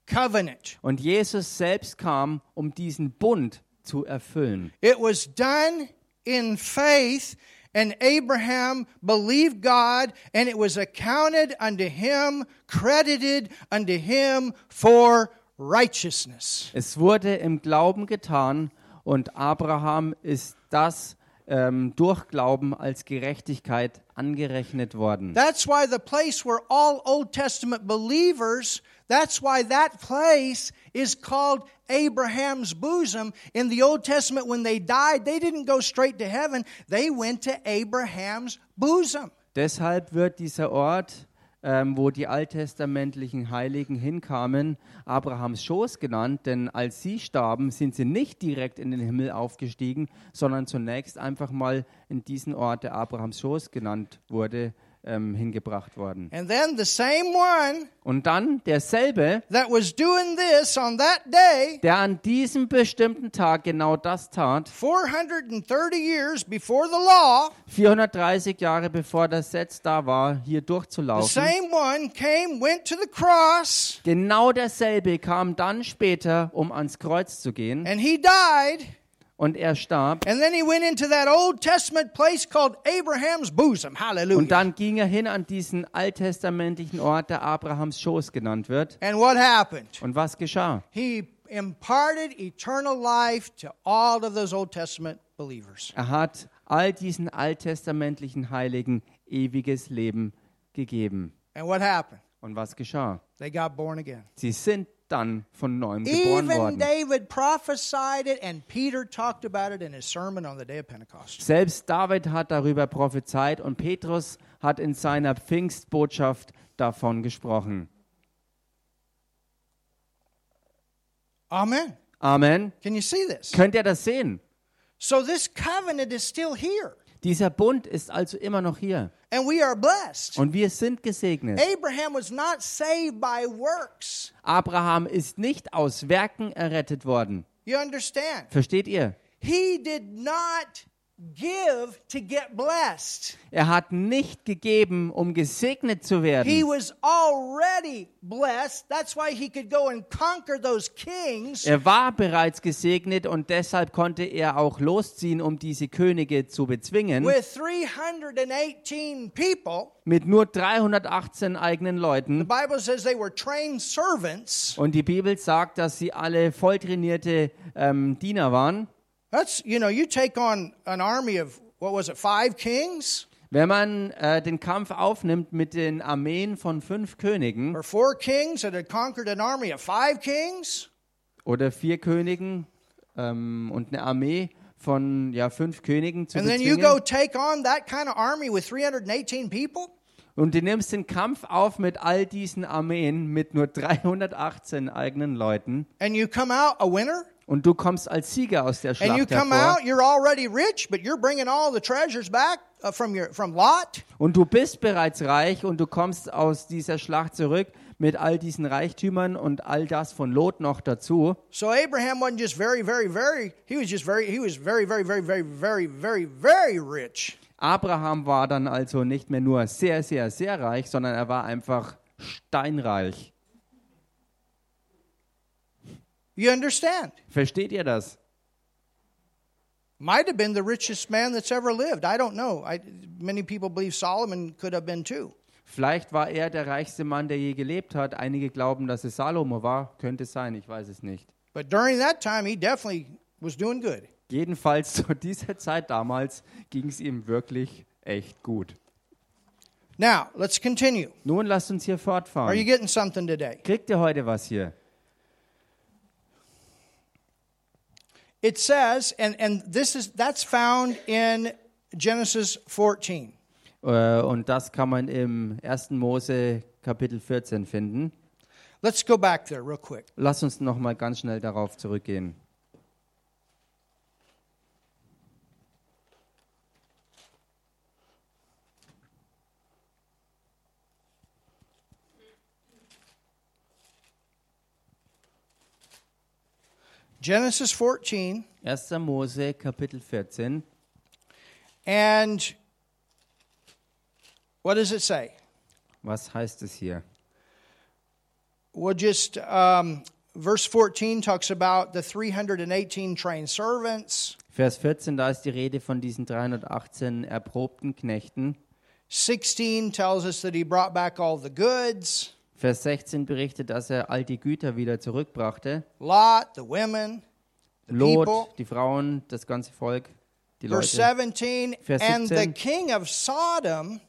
covenant. Und Jesus selbst kam, um diesen Bund zu erfüllen. It was done in faith, and Abraham believed God, and it was accounted unto him, credited unto him for righteousness. Es wurde im Glauben getan und Abraham ist das ähm, durch Glauben als Gerechtigkeit angerechnet worden. That's why the place where all Old Testament believers, that's why that place is called Abraham's bosom. In the Old Testament, when they died, they didn't go straight to heaven, they went to Abraham's bosom. Deshalb wird dieser Ort, ähm, wo die alttestamentlichen Heiligen hinkamen, Abrahams Schoß genannt, denn als sie starben, sind sie nicht direkt in den Himmel aufgestiegen, sondern zunächst einfach mal in diesen Ort, der Abrahams Schoß genannt wurde, ähm, hingebracht worden. And then the same one Und dann derselbe, that was doing this on that day, der an diesem bestimmten Tag genau das tat, 430 years before the law, 430 Jahre bevor das Gesetz da war, hier the durchzulaufen. same one came, went to the cross, Genau derselbe kam dann später, um ans Kreuz zu gehen, and he died. Und er starb. And then he went into that Old Testament place called Abraham's bosom. Hallelujah. Und dann ging er hin an diesen alttestamentlichen Ort, der Abrahams Schoß genannt wird. And what happened? Und was geschah? He imparted eternal life to all of those Old Testament believers. Er hat all diesen alttestamentlichen Heiligen ewiges Leben gegeben. And what happened? Und was geschah? They got born again. Sie sind dann von neuem geboren Even worden. David prophesied it, and Peter talked about it in his sermon on the day of Pentecost. Selbst David hat darüber prophezeit und Petrus hat in seiner Pfingstbotschaft davon gesprochen. Amen. Amen. Can you see this? Könnt ihr das sehen? So this covenant is still here, Dieser Bund ist also immer noch hier. and we are blessed. Und wir sind gesegnet. Abraham was not saved by works. Abraham ist nicht aus Werken errettet worden. You understand? Versteht ihr? He did not give to get blessed. Er hat nicht gegeben, um gesegnet zu He werden. was already blessed. That's why he could go and conquer those kings Er war bereits gesegnet und deshalb konnte er auch losziehen, um diese Könige zu bezwingen. with 318 people. Mit nur 318 eigenen The Leuten. Bible says they were trained servants. Und die Bibel sagt, dass sie alle volltrainierte ähm, Diener waren. That's, you know, you take on an army of, what was it, five kings Wenn man äh, den Kampf aufnimmt mit den Armeen von fünf Königen or four kings that had conquered an army of five kings. oder vier Königen ähm, und eine Armee von ja, fünf Königen zu And then you go bezwingen take on that kind of army with 318 people. und du nimmst den Kampf auf mit all diesen Armeen mit nur 318 eigenen Leuten And you come out a winner. Und du kommst als Sieger aus der And you Schlacht come hervor. out, you're already rich, but you're bringing all the treasures back uh, from your from Lot. Und du bist bereits reich und du kommst aus dieser Schlacht zurück mit all diesen Reichtümern und all das von Lot noch dazu. So Abraham wasn't just very, very, very. He was just very. He was very, very, very, very, very, very, very rich. Abraham war dann also nicht mehr nur sehr, sehr, sehr reich, sondern er war einfach steinreich. You understand? Versteht ihr das? Might have been the richest man that's ever lived. I don't know. I, many people believe Solomon could have been too. Vielleicht war er der reichste Mann, der je gelebt hat. Einige glauben, dass es Salomo war. Könnte sein, ich weiß es nicht. But during that time, he definitely was doing good. Jedenfalls zu dieser Zeit damals ging es ihm wirklich echt gut. Now, let's continue. Nun lasst uns hier Are you fortfahren. getting something today? Kriegt ihr heute was hier? It says, and, and this is that's found in Genesis 14. Äh, Und das kann man im 1. Mose Kapitel 14 finden. Let's go back there real quick. Lass uns noch mal ganz schnell darauf zurückgehen. Genesis 14, 1. Mose Kapitel 14. and what does it say? Was heißt es hier? We'll just, um, verse 14 talks about the 318 trained servants. Vers 14, da ist die Rede von diesen 318 erprobten Knechten. 16 tells us that he brought back all the goods. Vers 16 berichtet, dass er all die Güter wieder zurückbrachte. Lot, the women, the Lot, people. die Frauen, das ganze Volk, die Leute. 17 Vers And the 17. king of Sodom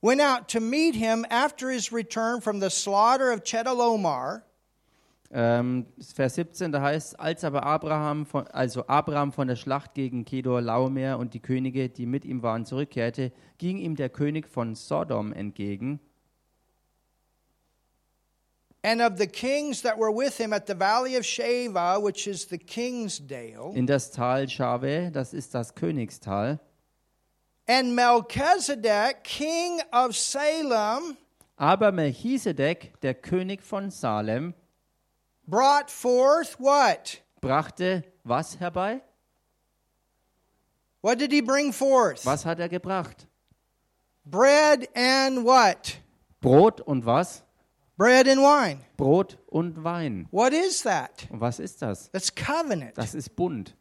went out to meet him after his return from the slaughter of Chedorlaomer. Ähm, Vers 17, da heißt, als aber Abraham von, also Abraham von der Schlacht gegen Kedor Laomer und die Könige, die mit ihm waren, zurückkehrte, ging ihm der König von Sodom entgegen And of the kings that were with him at the valley of Sheva, which is the king's dale, in das Tal Schave, das ist das Königstal. and Melchizedek, king of Salem, Aber Melchisedek, der König von Salem, brought forth what? brachte was herbei? What did he bring forth? Was hat er gebracht? Bread and what? Brot und was? Bread and wine. Brot und Wein. What is that? Und was ist das? That's covenant. Das ist Bund.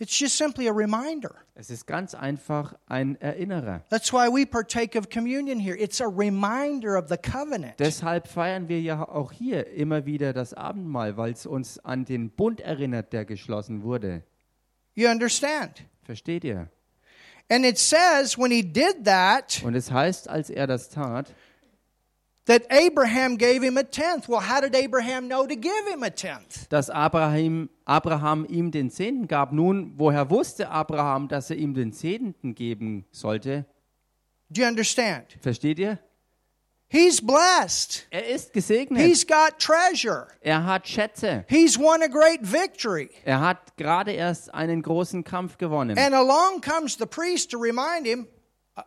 It's just simply a reminder. Es ist ganz einfach ein Erinnerer. That's why we partake of communion here. It's a reminder of the covenant. Deshalb feiern wir ja auch hier immer wieder das Abendmahl, weil es uns an den Bund erinnert, der geschlossen wurde. You understand? Versteht ihr? And it says when he did that, Und es heißt, als er das tat, that Abraham gave him a tenth. Well, how did Abraham know to give him a tenth? dass Abraham, Abraham ihm den Zehnten gab. Nun, woher wusste Abraham, dass er ihm den Zehnten geben sollte? Do you understand? Versteht ihr? He's blessed. Er ist gesegnet. He's got treasure. er hat Schätze. He's won a great victory. Er hat gerade erst einen großen Kampf gewonnen. And along comes the priest to remind him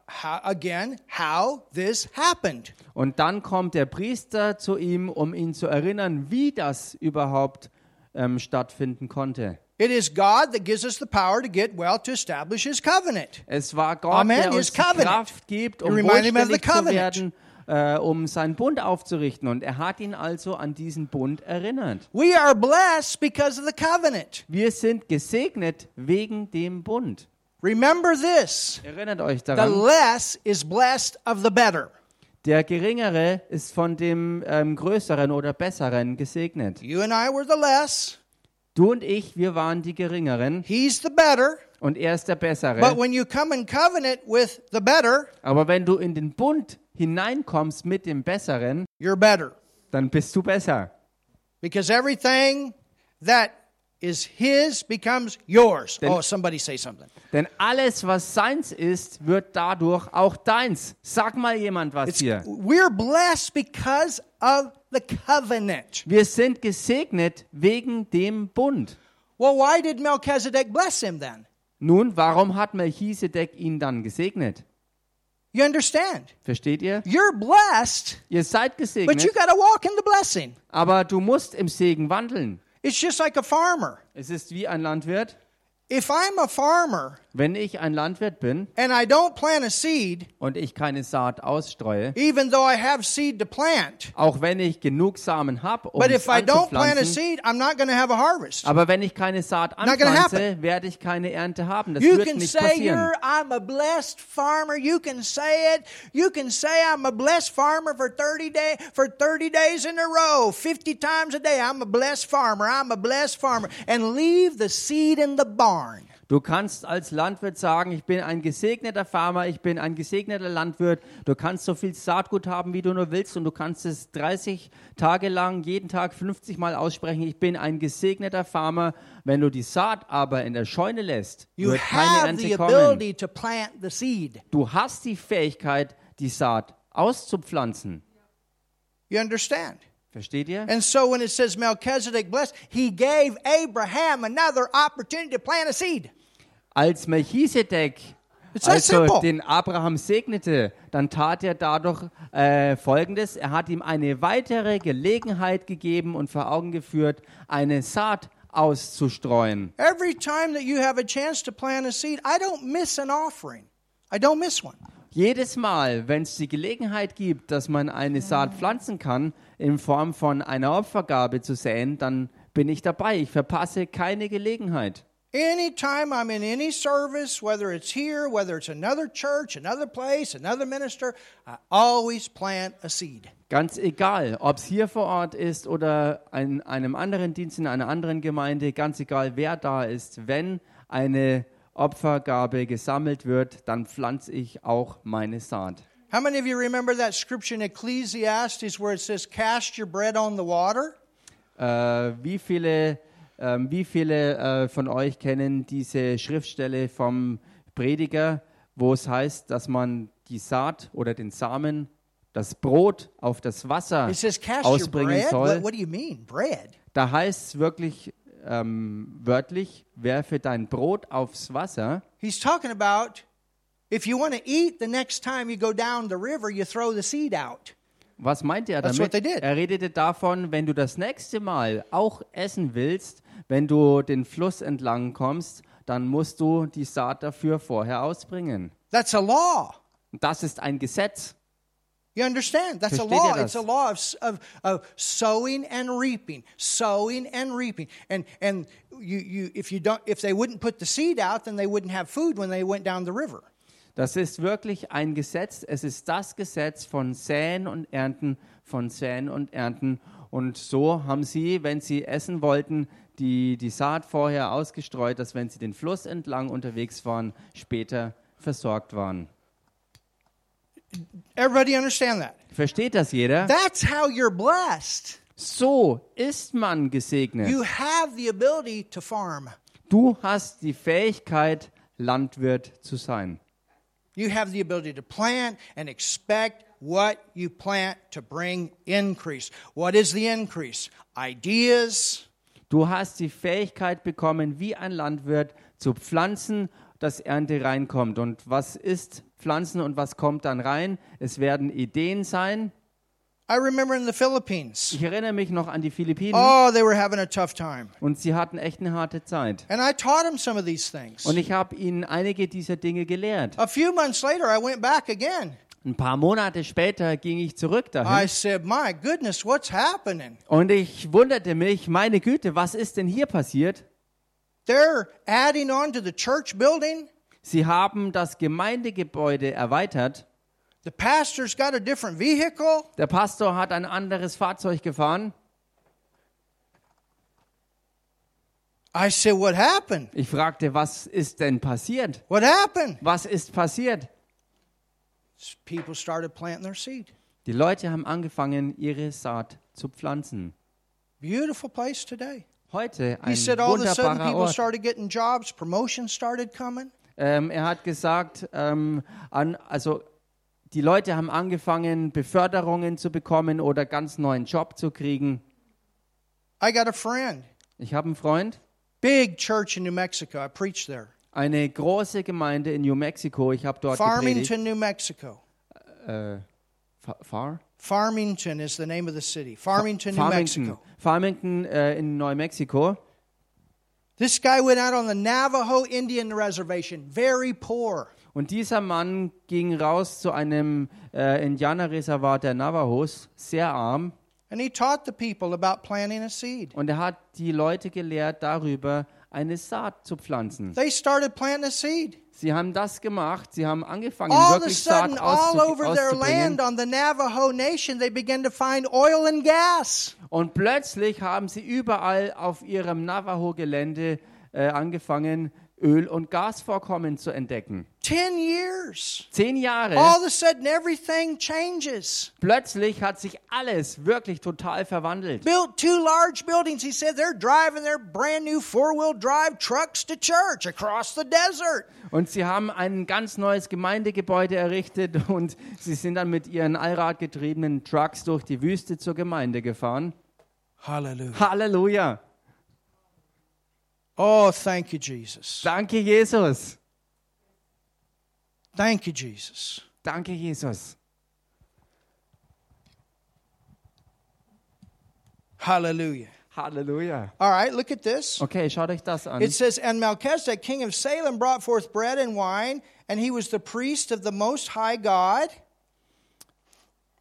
how, again how this happened. Und dann kommt der Priester zu ihm, um ihn zu erinnern, wie das überhaupt ähm, stattfinden konnte. It is God that gives us the power to get wealth to establish his covenant. Es war Gott, Amen. der uns. Kraft gibt, um wohlständig zu werden, äh, um seinen Bund aufzurichten. Und er hat ihn also an diesen Bund erinnert. We are blessed because of the covenant. Wir sind gesegnet wegen dem Bund. Remember this Erinnert euch the daran, less is blessed of the better. der Geringere ist von dem ähm, Größeren oder Besseren gesegnet. You and I were the less, Du und ich, wir waren die Geringeren he's the better. und er ist der But Bessere. when you come in covenant with the better, Aber wenn du in den Bund hineinkommst mit dem Besseren, you're better. dann bist du besser. Because everything that is his becomes yours. Then- oh, somebody say something. Denn alles, was seins ist, wird dadurch auch deins. Sag mal jemand was It's, hier. we're blessed because of the covenant. Wir sind gesegnet wegen dem Bund. Well, why did Melchizedek bless him then? Nun, warum hat Melchisedek ihn dann gesegnet? You understand? Versteht ihr? You're blessed, Ihr seid but you gesegnet, got to walk in the blessing. aber du musst im Segen wandeln. It's just like a farmer. Es ist wie ein Landwirt. If I'm a farmer Wenn ich ein Landwirt bin and I don't plant a seed, und ich keine Saat ausstreue, even though I have seed to plant, auch wenn ich genug Samen habe, um but es if I don't plant a seed, I'm not going to have a harvest. aber wenn ich keine Saat Not gonna anpflanze, werde ich keine Ernte haben. Das You wird can nicht say passieren. you're I'm a blessed farmer. You can say it. You can say I'm a blessed farmer for 30 day for 30 days in a row, 50 times a day. I'm a blessed farmer. I'm a blessed farmer and leave the seed in the barn. Du kannst als Landwirt sagen, ich bin ein gesegneter Farmer, ich bin ein gesegneter Landwirt. Du kannst so viel Saatgut haben, wie du nur willst und du kannst es 30 Tage lang, jeden Tag 50 Mal aussprechen, ich bin ein gesegneter Farmer. Wenn du die Saat aber in der Scheune lässt, You wird keine Ernte the kommen. ability to plant the seed. Du hast die Fähigkeit, die Saat auszupflanzen. You understand? Versteht ihr? And so when it says Melchizedek blessed, he gave Abraham another opportunity to plant a seed. Als Melchisedek It's also simple. den Abraham segnete, dann tat er dadurch äh, Folgendes. Er hat ihm eine weitere Gelegenheit gegeben und vor Augen geführt, eine Saat auszustreuen. Every time that you have a chance to plant a seed, I don't miss an offering. I don't miss one. Jedes Mal, wenn es die Gelegenheit gibt, dass man eine Saat pflanzen kann, in Form von einer Opfergabe zu säen, dann bin ich dabei. Ich verpasse keine Gelegenheit. Anytime I'm in any service, whether it's here, whether it's another church, another place, another minister, I always plant a seed. Ganz egal, ob es hier vor Ort ist oder in einem anderen Dienst in einer anderen Gemeinde, ganz egal wer da ist, wenn eine Opfergabe gesammelt wird, dann pflanze ich auch meine Saat. How many of you remember that scripture in Ecclesiastes where it says, Cast your bread on the water? Äh, wie viele, ähm, wie viele äh, von euch kennen diese Schriftstelle vom Prediger, wo es heißt, dass man die Saat oder den Samen, das Brot auf das Wasser says, Cast your ausbringen bread? soll? What, what do you mean, bread? Da heißt es wirklich ähm, wörtlich, werfe dein Brot aufs Wasser. He's talking about if you want to eat the next time you go down the river, you throw the seed out. Was meint er That's damit? what they did. Er redete davon, wenn du das nächste Mal auch essen willst, wenn du den Fluss entlang kommst, dann musst du die Saat dafür vorher ausbringen. That's a law. Das ist ein Gesetz. You understand? That's a Versteht ihr law. It's a law of, of, of sowing and reaping, sowing and reaping. And and you, you if you don't if they wouldn't put the seed out, then they wouldn't have food when they went down the river. Das ist wirklich ein Gesetz. Es ist das Gesetz von Säen und Ernten, von Säen und Ernten. Und so haben sie, wenn sie essen wollten, die, die Saat vorher ausgestreut, dass wenn sie den Fluss entlang unterwegs waren, später versorgt waren. Everybody understand that? Versteht das jeder? That's how you're blessed. So ist man gesegnet. You have the ability to farm. Du hast die Fähigkeit, Landwirt zu sein. You have the ability to plant and expect what you plant to bring increase. What is the increase? Ideas, Du hast die Fähigkeit bekommen, wie ein Landwirt zu pflanzen, dass Ernte reinkommt. Und was ist Pflanzen und was kommt dann rein? Es werden Ideen sein. I remember in the Philippines. Ich erinnere mich noch an die Philippinen Oh, they were having a tough time. und sie hatten echt eine harte Zeit. And I taught them some of these things. Und ich habe ihnen einige dieser Dinge gelehrt. A few months later, I went back again. Ein paar Monate später ging ich zurück I dahin said, My goodness, what's happening? und ich wunderte mich, meine Güte, was ist denn hier passiert? They're adding on to the church building. Sie haben das Gemeindegebäude erweitert. The pastor's got a different vehicle. Der Pastor hat ein anderes Fahrzeug gefahren. I said, What happened? Ich fragte, was ist denn passiert? What happened? Was ist passiert? People started planting their seed. Die Leute haben angefangen, ihre Saat zu pflanzen. Beautiful place today. heute He ein said all of a sudden people Ort. started getting jobs, promotions started coming. Ähm, er hat gesagt, ähm, an, also die Leute haben angefangen, Beförderungen zu bekommen oder ganz neuen Job zu kriegen. I got a friend, Ich habe einen Freund, big church in New Mexico. I preached there. eine große Gemeinde in New Mexico. Ich habe dort gepredigt. Farmington, New Mexico. Äh, Fa- Far? Farmington is the name of the city. Farmington, New Farmington, Mexico. Farmington äh, in Neumexiko. This guy went out on the Navajo Indian reservation, very poor. Und dieser Mann ging raus zu einem äh, Indianerreservat der Navajos, sehr arm. And he taught the people about planting a seed. Und er hat die Leute gelehrt darüber, eine Saat zu pflanzen. They started planting a seed. Sie haben das gemacht. Sie haben angefangen, All wirklich Saat sudden, all auszu over their land on the Navajo Nation, they began to find oil and gas. Und plötzlich haben sie überall auf ihrem Navajo-Gelände äh, angefangen, Öl- und Gasvorkommen zu entdecken. Ten years. Zehn Jahre. All of a sudden, everything changes. Plötzlich hat sich alles wirklich total verwandelt. Built two large buildings. He said they're driving their brand new four wheel drive trucks to church across the desert. Und sie haben ein ganz neues Gemeindegebäude errichtet und sie sind dann mit ihren allradgetriebenen Trucks durch die Wüste zur Gemeinde gefahren. Hallelujah. Halleluja! Oh, thank you, Jesus. Danke, Jesus! Thank you, Jesus. Danke, Jesus! Hallelujah. Hallelujah. All right, look at this. Okay, schaut euch das an. It says, And Melchizedek, king of Salem, brought forth bread and wine, and he was the priest of the Most High God.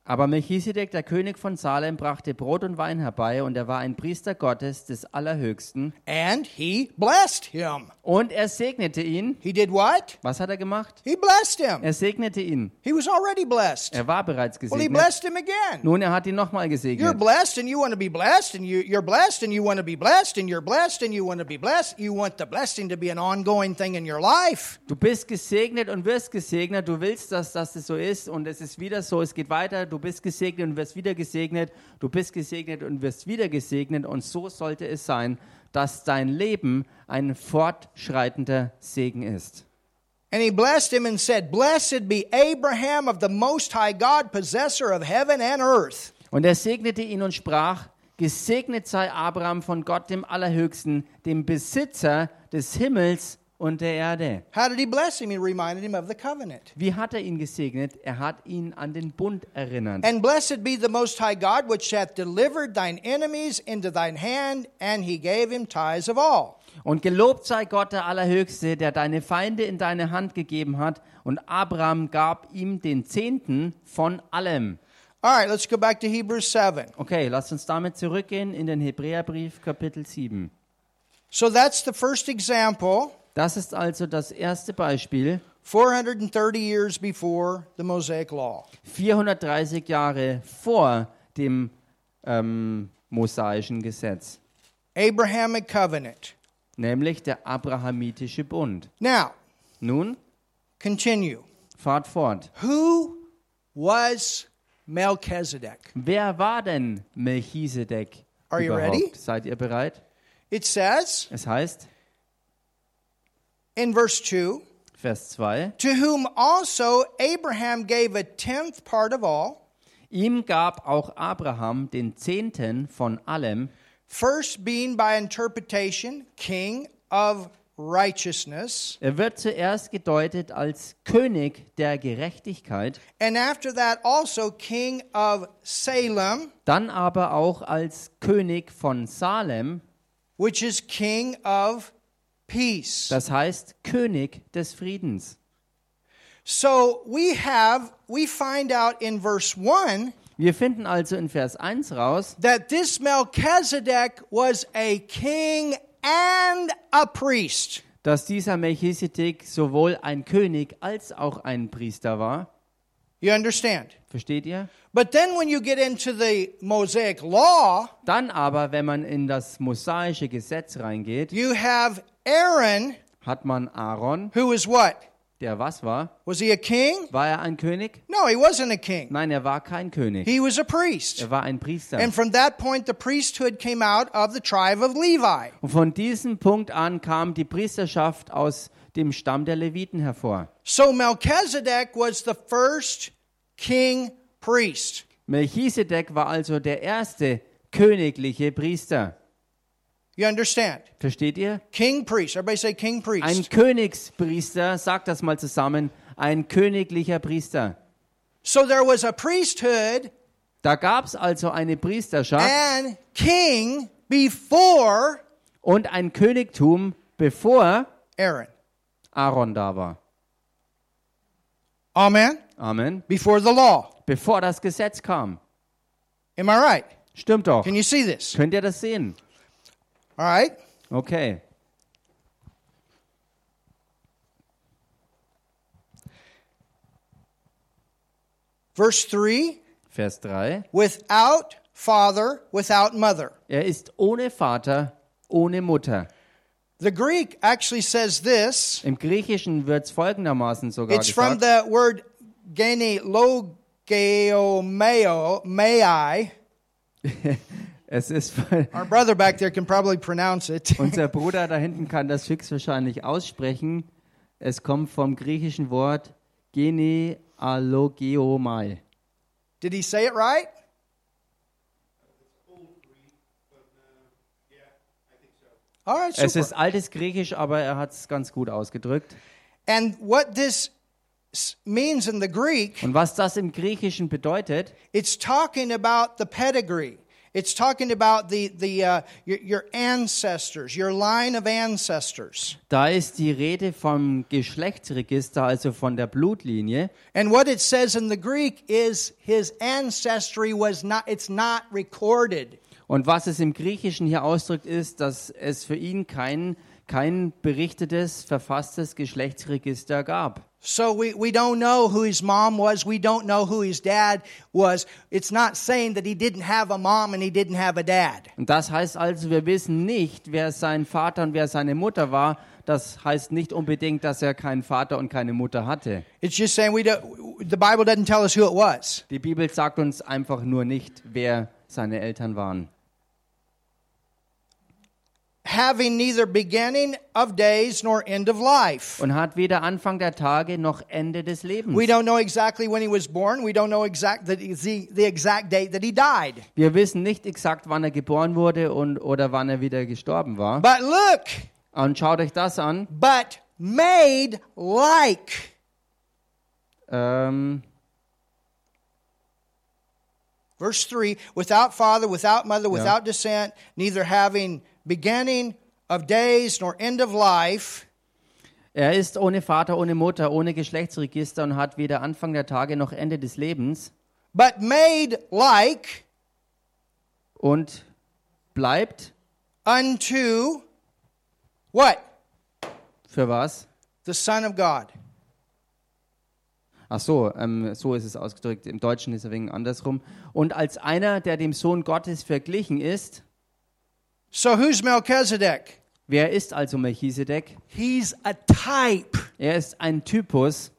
Aber Melchisedek, der König von Salem, brachte Brot und Wein herbei und er war ein Priester Gottes des Allerhöchsten. And he blessed him. Und er segnete ihn. He did what? Was hat er gemacht? He blessed him. Er segnete ihn. He was already blessed. Er war bereits Well, he gesegnet. blessed him again. Nun, er hat ihn nochmal You're gesegnet. blessed and you want to be blessed, and you, you're blessed and you want to be blessed, and you're blessed and you want to be blessed. You want the blessing to be an ongoing thing in your life. Du bist gesegnet und wirst gesegnet. Du willst, dass, dass es so ist und es ist wieder so. Es geht weiter. Du bist gesegnet und wirst wieder gesegnet. Du bist gesegnet und wirst wieder gesegnet. Und so sollte es sein, dass dein Leben ein fortschreitender Segen ist. And he blessed him and said, Blessed be Abraham of the Most High God, possessor of heaven and earth. Und er segnete ihn und sprach, gesegnet sei Abraham von Gott dem Allerhöchsten, dem Besitzer des Himmels und der Erde. How did he bless him? He reminded him of the covenant. Wie hat er ihn gesegnet? Er hat ihn an den Bund erinnert. And blessed be the Most High God, which hath delivered thine enemies into thine hand, and he gave him tithes of all. Und gelobt sei Gott der Allerhöchste, der deine Feinde in deine Hand gegeben hat. Und Abraham gab ihm den Zehnten von allem. All right, let's go back to Hebrews 7. Okay, lasst uns damit zurückgehen in den Hebräerbrief Kapitel 7. So that's the first example, Das ist also das erste Beispiel, 430 years before the Mosaic Law. 430 Jahre vor dem ähm, mosaischen Gesetz, Abrahamic covenant. nämlich der abrahamitische Bund. Now, Nun, continue. fahrt fort. Who was Melchizedek? Wer war denn Melchisedek Are you überhaupt? ready? Seid ihr bereit? It says Es heißt, in verse 2 Vers 2, To whom also Abraham gave a tenth part of all, ihm gab auch Abraham den Zehnten von allem, first being by interpretation king of righteousness, er wird zuerst gedeutet als König der Gerechtigkeit, and after that also king of Salem, dann aber auch als König von Salem, which is king of peace. das heißt König des Friedens. So we have, we find out in verse 1 Wir finden also in Vers 1 raus, that this Melchizedek was a king and a priest. dass dieser Melchisedek sowohl ein König als auch ein Priester war. You understand? Versteht ihr? But then when you get into the Mosaic law, Dann aber, wenn man in das mosaische Gesetz reingeht, you have Aaron, hat man Aaron, who is what? der was war? Was he a king? War er ein König? No, he wasn't a king. Nein, er war kein König. He was a priest. Er war ein Priester. And from that point, the priesthood came out of the tribe of Levi. Und von diesem Punkt an kam die Priesterschaft aus dem Stamm der Leviten hervor. So Melchizedek was the first king priest. Melchisedek war also der erste königliche Priester. You understand? Versteht ihr? King priest. Everybody say king Ein priest. Königspriester, sagt das mal zusammen, ein königlicher Priester. So there was a priesthood Da gab es also eine Priesterschaft and king before und ein Königtum, bevor Aaron. Aaron da war. Amen. Amen. Before the law. Bevor das Gesetz kam. Am I right? Stimmt doch. Can you see this? Könnt ihr das sehen? All right. Okay. Verse 3 Vers 3. without father, without mother. Er ist ohne Vater, ohne Mutter. The Greek actually says this. Im Griechischen wird es folgendermaßen sogar It's from gesagt. the word genealogeomeo, mei. Es ist Our brother back there can probably pronounce it. unser Bruder da hinten kann das fix wahrscheinlich aussprechen. Es kommt vom griechischen Wort genealogeomai. Did he say it right? All right, Es super. ist altes Griechisch, aber er hat es ganz gut ausgedrückt. And what this means in the Greek, Und was das im Griechischen bedeutet, it's talking about the pedigree. It's talking about the, the, uh, your, your ancestors, your line of ancestors. da ist die Rede vom Geschlechtsregister, also von der Blutlinie. And what it says in the Greek is his ancestry was not, it's not recorded. Und was es im Griechischen hier ausdrückt, ist, dass es für ihn kein, kein berichtetes, verfasstes Geschlechtsregister gab. So we, we don't know who his mom was. We don't know who his dad was. It's not saying that he didn't have a mom and he didn't have a dad. Und das heißt also, wir wissen nicht, wer sein Vater und wer seine Mutter war. Das heißt nicht unbedingt, dass er keinen Vater und keine Mutter hatte. It's just saying we don't, the Bible doesn't tell us who it was. Die Bibel sagt uns einfach nur nicht, wer seine Eltern waren. Having neither beginning of days nor end of life. Und hat weder Anfang der Tage noch Ende des Lebens. We don't know exactly when he was born. We don't know exact the, the, the exact date that he died. Wir wissen nicht exakt, wann er geboren wurde und, oder wann er wieder gestorben war. But look, Und schaut euch das an. but made like. Ähm, Verse 3 without father, without mother, without descent, neither having beginning of days nor end of life. er ist ohne Vater, ohne Mutter, ohne Geschlechtsregister und hat weder Anfang der Tage noch Ende des Lebens. but made like Und bleibt unto what? für was? The Son of God. Ach so, ähm, so ist es ausgedrückt. Im Deutschen ist es ein wenig andersrum. Und als einer, der dem Sohn Gottes verglichen ist, So who's Melchizedek? wer ist also Melchisedek? He's a type. Er ist ein Typus.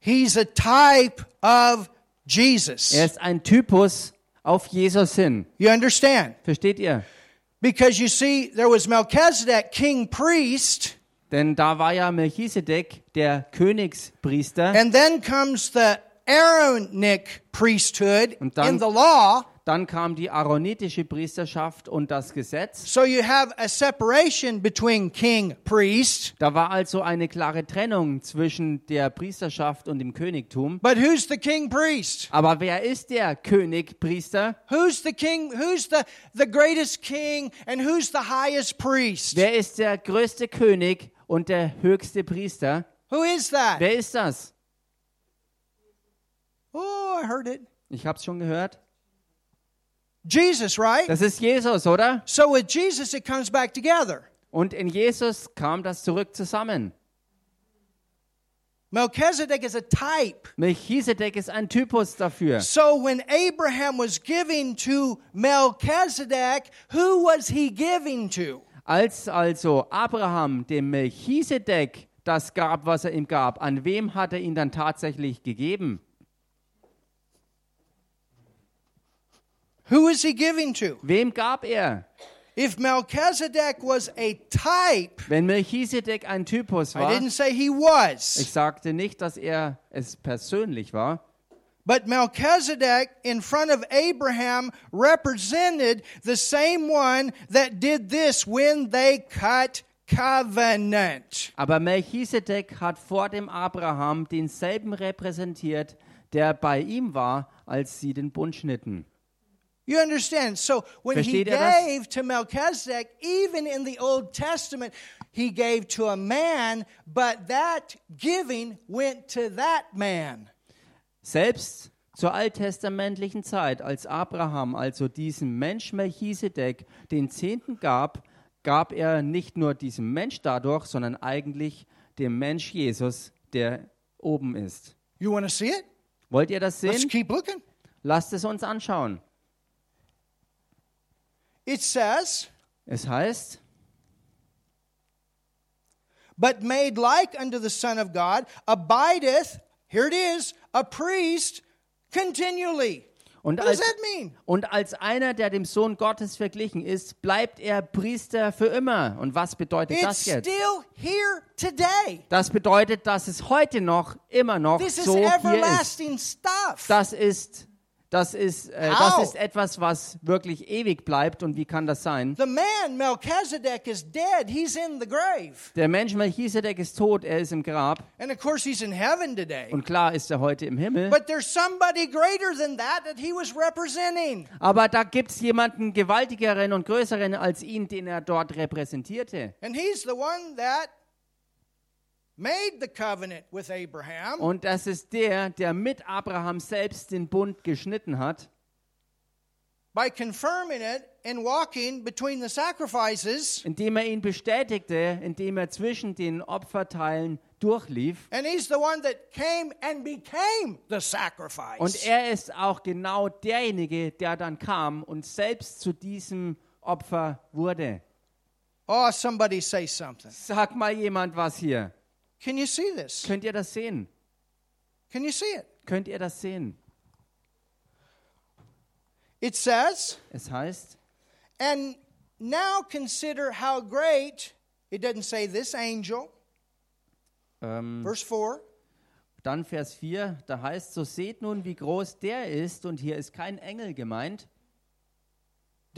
He's a type of Jesus. Er ist ein Typus auf Jesus hin. You understand? Versteht ihr? Because you see, there was Melchizedek, king priest, Denn da war ja Melchisedek der Königspriester. and then comes the Aaronic priesthood in the law. Dann kam die aaronitische Priesterschaft und das Gesetz. So you have a separation between king priest. Da war also eine klare Trennung zwischen der Priesterschaft und dem Königtum. But who's the king priest? Aber wer ist der Königpriester? Who's the king? Who's the, the greatest king and who's the highest priest? Wer ist der größte König und der höchste Priester? Who is that? Wer ist das? Oh, I heard it. Ich habe es schon gehört. Jesus, right? Das ist Jesus, oder? So with Jesus, it comes back together. Und in Jesus kam das zurück zusammen. Melchizedek is a type. Melchisedek ist ein Typus dafür. So when Abraham was giving to Melchizedek, who was he giving to? Als also Abraham dem Melchisedek das gab, was er ihm gab, an wem hat er ihn dann tatsächlich gegeben? Who is he giving to? Wem gab er? If Melchizedek was a type, Wenn Melchisedek ein Typus I war, didn't say he was, ich sagte nicht, dass er es persönlich war, but Melchizedek in front of Abraham represented the same one that did this when they cut covenant. aber Melchisedek hat vor dem Abraham denselben repräsentiert, der bei ihm war, als sie den Bund schnitten. You understand? So when he Versteht das? gave to Melchizedek, even in the Old Testament, he gave to a man, but that giving went to that man. Selbst zur alttestamentlichen Zeit, als Abraham also diesem Mensch Melchisedek den Zehnten gab, gab er nicht nur diesem Mensch dadurch, sondern eigentlich dem Mensch Jesus, der oben ist. You want to see it? Wollt ihr das Let's sehen? keep looking. Lasst es uns anschauen. It says, Es heißt, but made like unto the Son of God, abideth, here it is, a priest continually. und What does als, that mean? und als einer, der dem Sohn Gottes verglichen ist, bleibt er Priester für immer. Und was bedeutet It's das jetzt? still here today. Das bedeutet, dass es heute noch, immer noch This is so hier ist. everlasting stuff. Das ist, das ist, äh, das ist etwas, was wirklich ewig bleibt. Und wie kann das sein? The man, Melchizedek, is dead. He's in the grave. Der Mensch Melchisedek ist tot, er ist im Grab. And of course, he's in heaven today. Und klar ist er heute im Himmel. But there's somebody greater than that that he was representing. Aber da gibt es jemanden gewaltigeren und größeren als ihn, den er dort repräsentierte. And he's the one that made the covenant with Abraham Und das ist der, der mit Abraham selbst den Bund geschnitten hat, by confirming it and walking between the sacrifices. indem er ihn bestätigte, indem er zwischen den Opferteilen durchlief. And he's the one that came and became the sacrifice. Und er ist auch genau derjenige, der dann kam und selbst zu diesem Opfer wurde. oh, somebody say something. Sag mal jemand was hier. Can you see this? Könnt ihr das sehen? Can you see it? Könnt ihr das sehen? It says, Es heißt, and now consider how great, it doesn't say this angel, ähm, verse 4. dann Vers 4, da heißt, so seht nun, wie groß der ist, und hier ist kein Engel gemeint.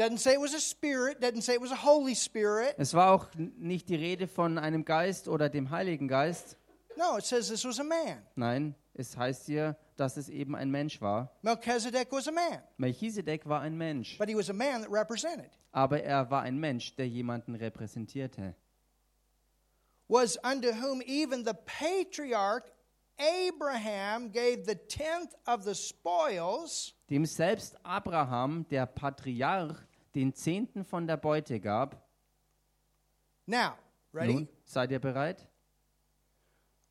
Doesn't say it was a spirit, doesn't say it was a Holy Spirit. Es war auch nicht die Rede von einem Geist oder dem Heiligen Geist. No, it says this was a man. Nein, es heißt hier, dass es eben ein Mensch war. Melchizedek was a man, Melchisedek war ein Mensch, but he was a man that represented. aber er war ein Mensch, der jemanden repräsentierte. Was unto whom even the patriarch Abraham gave the tenth of the spoils. dem selbst Abraham, der Patriarch, den Zehnten von der Beute gab. Now, ready? Nun, seid ihr bereit?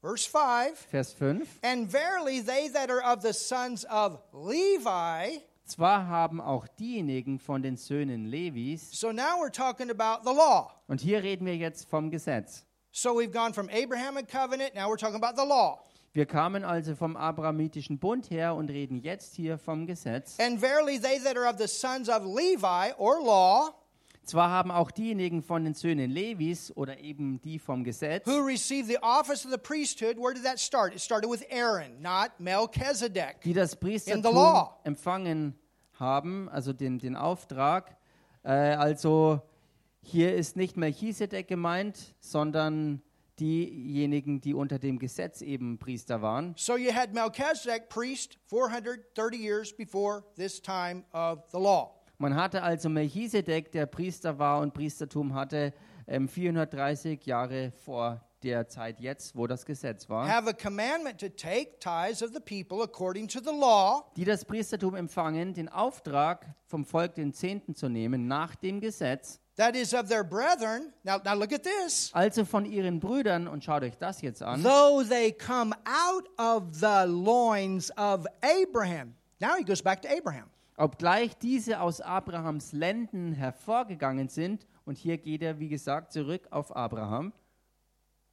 Verse 5 Vers 5. And verily they that are of the sons of Levi. Zwar haben auch diejenigen von den Söhnen Levis, So now we're talking about the law. und hier reden wir jetzt vom Gesetz. So we've gone from Abrahamic covenant, now we're talking about the law. Wir kamen also vom abrahamitischen Bund her und reden jetzt hier vom Gesetz. And verily they that are of the sons of Levi or law, Zwar haben auch diejenigen von den Söhnen Levis oder eben die vom Gesetz, who receive the office of the priesthood, where did that start? It started with Aaron, not Melchizedek. die das Priestertum empfangen haben, also den, den Auftrag. Äh, also hier ist nicht Melchisedek gemeint, sondern diejenigen, die unter dem Gesetz eben Priester waren. So you had Melchizedek, priest, 430 years before this time of the law. Man hatte also Melchisedek, der Priester war und Priestertum hatte, ähm, 430 Jahre vor der Zeit jetzt, wo das Gesetz war, Have a commandment to take tithes of the people according to the law, die das Priestertum empfangen, den Auftrag vom Volk den Zehnten zu nehmen nach dem Gesetz, that is of their brethren. Now, now look at this. also von ihren Brüdern, und schaut euch das jetzt an, Though they come out of the loins of Abraham. Now he goes back to Abraham. obgleich diese aus Abrahams Lenden hervorgegangen sind, und hier geht er, wie gesagt, zurück auf Abraham,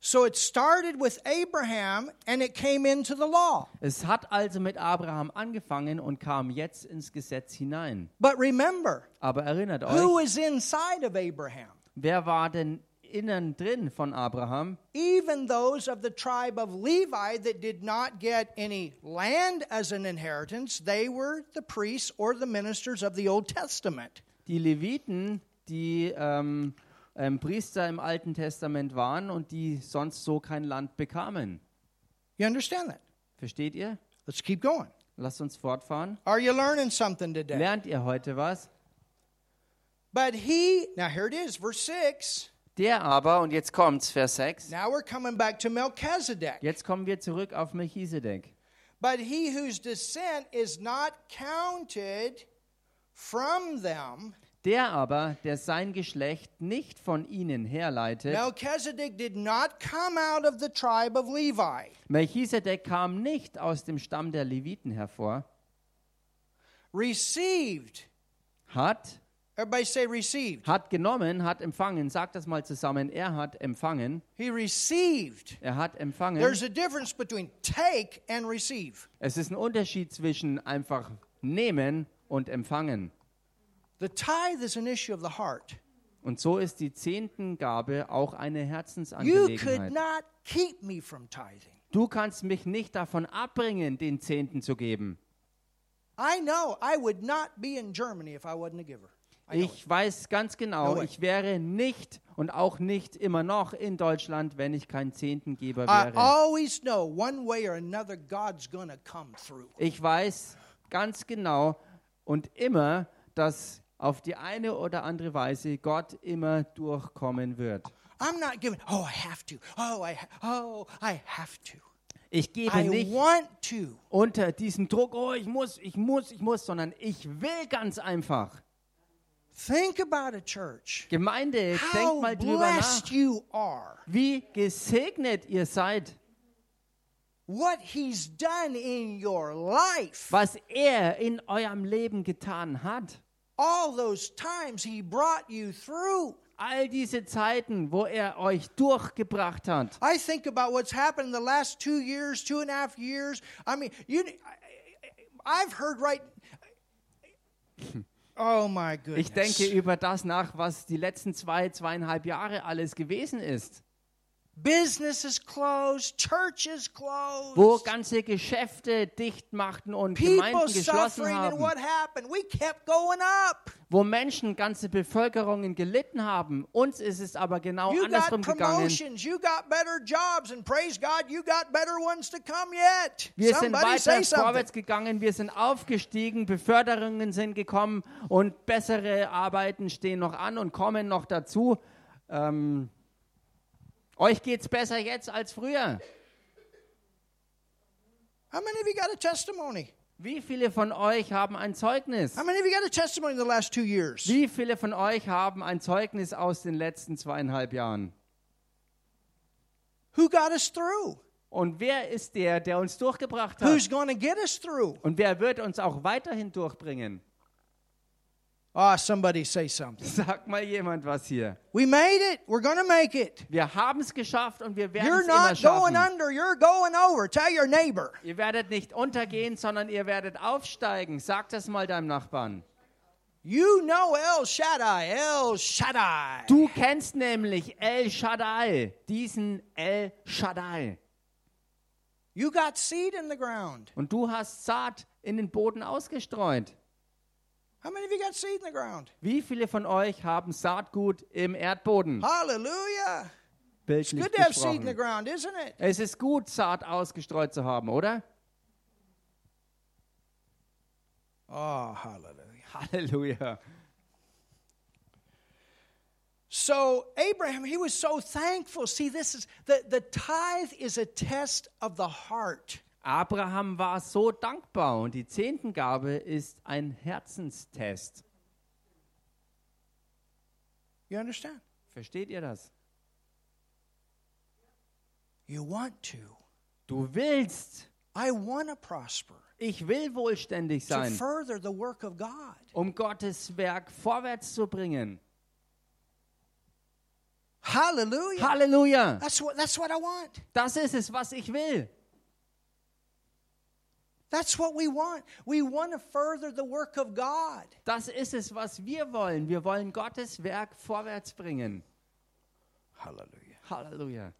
So it started with Abraham and it came into the law. Es hat also mit Abraham angefangen und kam jetzt ins Gesetz hinein. But remember, Aber erinnert who euch, is inside of Abraham? wer war denn innen drin von Abraham? Even those of the tribe of Levi that did not get any land as an inheritance, they were the priests or the ministers of the Old Testament. Die Leviten, die ähm, ähm, Priester im Alten Testament waren und die sonst so kein Land bekamen. You understand that? Versteht ihr? Let's keep going. Lasst uns fortfahren. Are you learning something today? Lernt ihr heute was? But he, now here it is, verse 6. Der aber, und jetzt kommt's, Vers 6. Now we're coming back to Melchizedek. Jetzt kommen wir zurück auf Melchisedek. But he whose descent is not counted from them, Der aber, der sein Geschlecht nicht von ihnen herleitet, Melchizedek did not come out of the tribe of Levi. Melchisedek kam nicht aus dem Stamm der Leviten hervor, Received. hat, Everybody say received. hat genommen, hat empfangen. Sagt das mal zusammen. Er hat empfangen. He received. Er hat empfangen. There's a difference between take and receive. Es ist ein Unterschied zwischen einfach nehmen und empfangen. The tithe is an issue of the heart. Und so ist die Zehntengabe auch eine You could Herzensangelegenheit. not keep me from tithing. Du kannst mich nicht davon abbringen, den Zehnten zu geben. I know I would not be in Germany if I wasn't a giver. I know it. Ich weiß ganz genau, ich wäre nicht und auch nicht immer noch in Deutschland, wenn ich kein Zehntengeber I wäre. Ich weiß ganz genau und immer, dass auf die eine oder andere Weise Gott immer durchkommen wird. I'm not giving, oh, I have to. Oh, I, oh, I have to. Ich gebe I nicht want to. unter diesem Druck, oh, ich muss, ich muss, ich muss, sondern ich will ganz einfach. Think about a church. Gemeinde, denkt How mal drüber nach, you are. wie gesegnet ihr seid, What He's done in your life. was er in eurem Leben getan hat. All those times He brought you through. All diese Zeiten, wo er euch durchgebracht hat. I think about what's happened in the last two years, two and a half years. I mean, you, I've heard right. Oh my goodness! Ich denke über das nach, was die letzten zwei, zweieinhalb Jahre alles gewesen ist. Businesses closed, churches closed. Wo ganze Geschäfte dicht machten und People Gemeinden geschlossen suffering, and haben. what happened? We kept going up. Wo Menschen, ganze Bevölkerungen gelitten haben. Uns ist es aber genau You andersrum got gegangen. promotions, you got better jobs, and praise God, you got better ones to come yet. Wir sind Somebody say weiter vorwärts gegangen, wir sind aufgestiegen, Beförderungen sind gekommen und bessere Arbeiten stehen noch an und kommen noch dazu. Ähm, euch geht's besser jetzt als früher. How many of you got a testimony? Wie viele von euch haben ein Zeugnis? How many of you got a testimony in the last two years? Wie viele von euch haben ein Zeugnis aus den letzten zweieinhalb Jahren? Who got us through? Und wer ist der, der uns durchgebracht hat? Who's going to get us through? Und wer wird uns auch weiterhin durchbringen? Ah, somebody say something. Sag mal jemand was hier. We made it. We're going to make it. Wir haben es geschafft und wir werden You're es immer not going schaffen. under, you're going over. Tell your neighbor. Ihr werdet nicht untergehen, sondern ihr werdet aufsteigen. Sag das mal deinem Nachbarn. You know El Shaddai, El Shaddai. Du kennst nämlich El Shaddai, diesen El Shaddai. You got seed in the ground. Und du hast Saat in den Boden ausgestreut. How many of you got seed in the ground? Wie viele von euch haben Saatgut im Erdboden? Hallelujah. Bildlich Good to have seed in the ground, isn't it? Es ist gut, Saat ausgestreut zu haben, oder? Oh, hallelujah. Halleluja. So Abraham, he was so thankful. See, this is the, the tithe is a test of the heart. Abraham war so dankbar und die Zehntengabe ist ein Herzenstest. You understand? Versteht ihr das? You want to. Du willst, I want to prosper. ich will wohlständig To sein, further the work of God. um Gottes Werk vorwärts zu bringen. Hallelujah. Halleluja! That's what, that's what I want. Das ist es, was ich will. That's what we want. We want to further the work of God. Das ist es, was wir wollen. Wir wollen Gottes Werk vorwärts bringen. Hallelujah. Halleluja.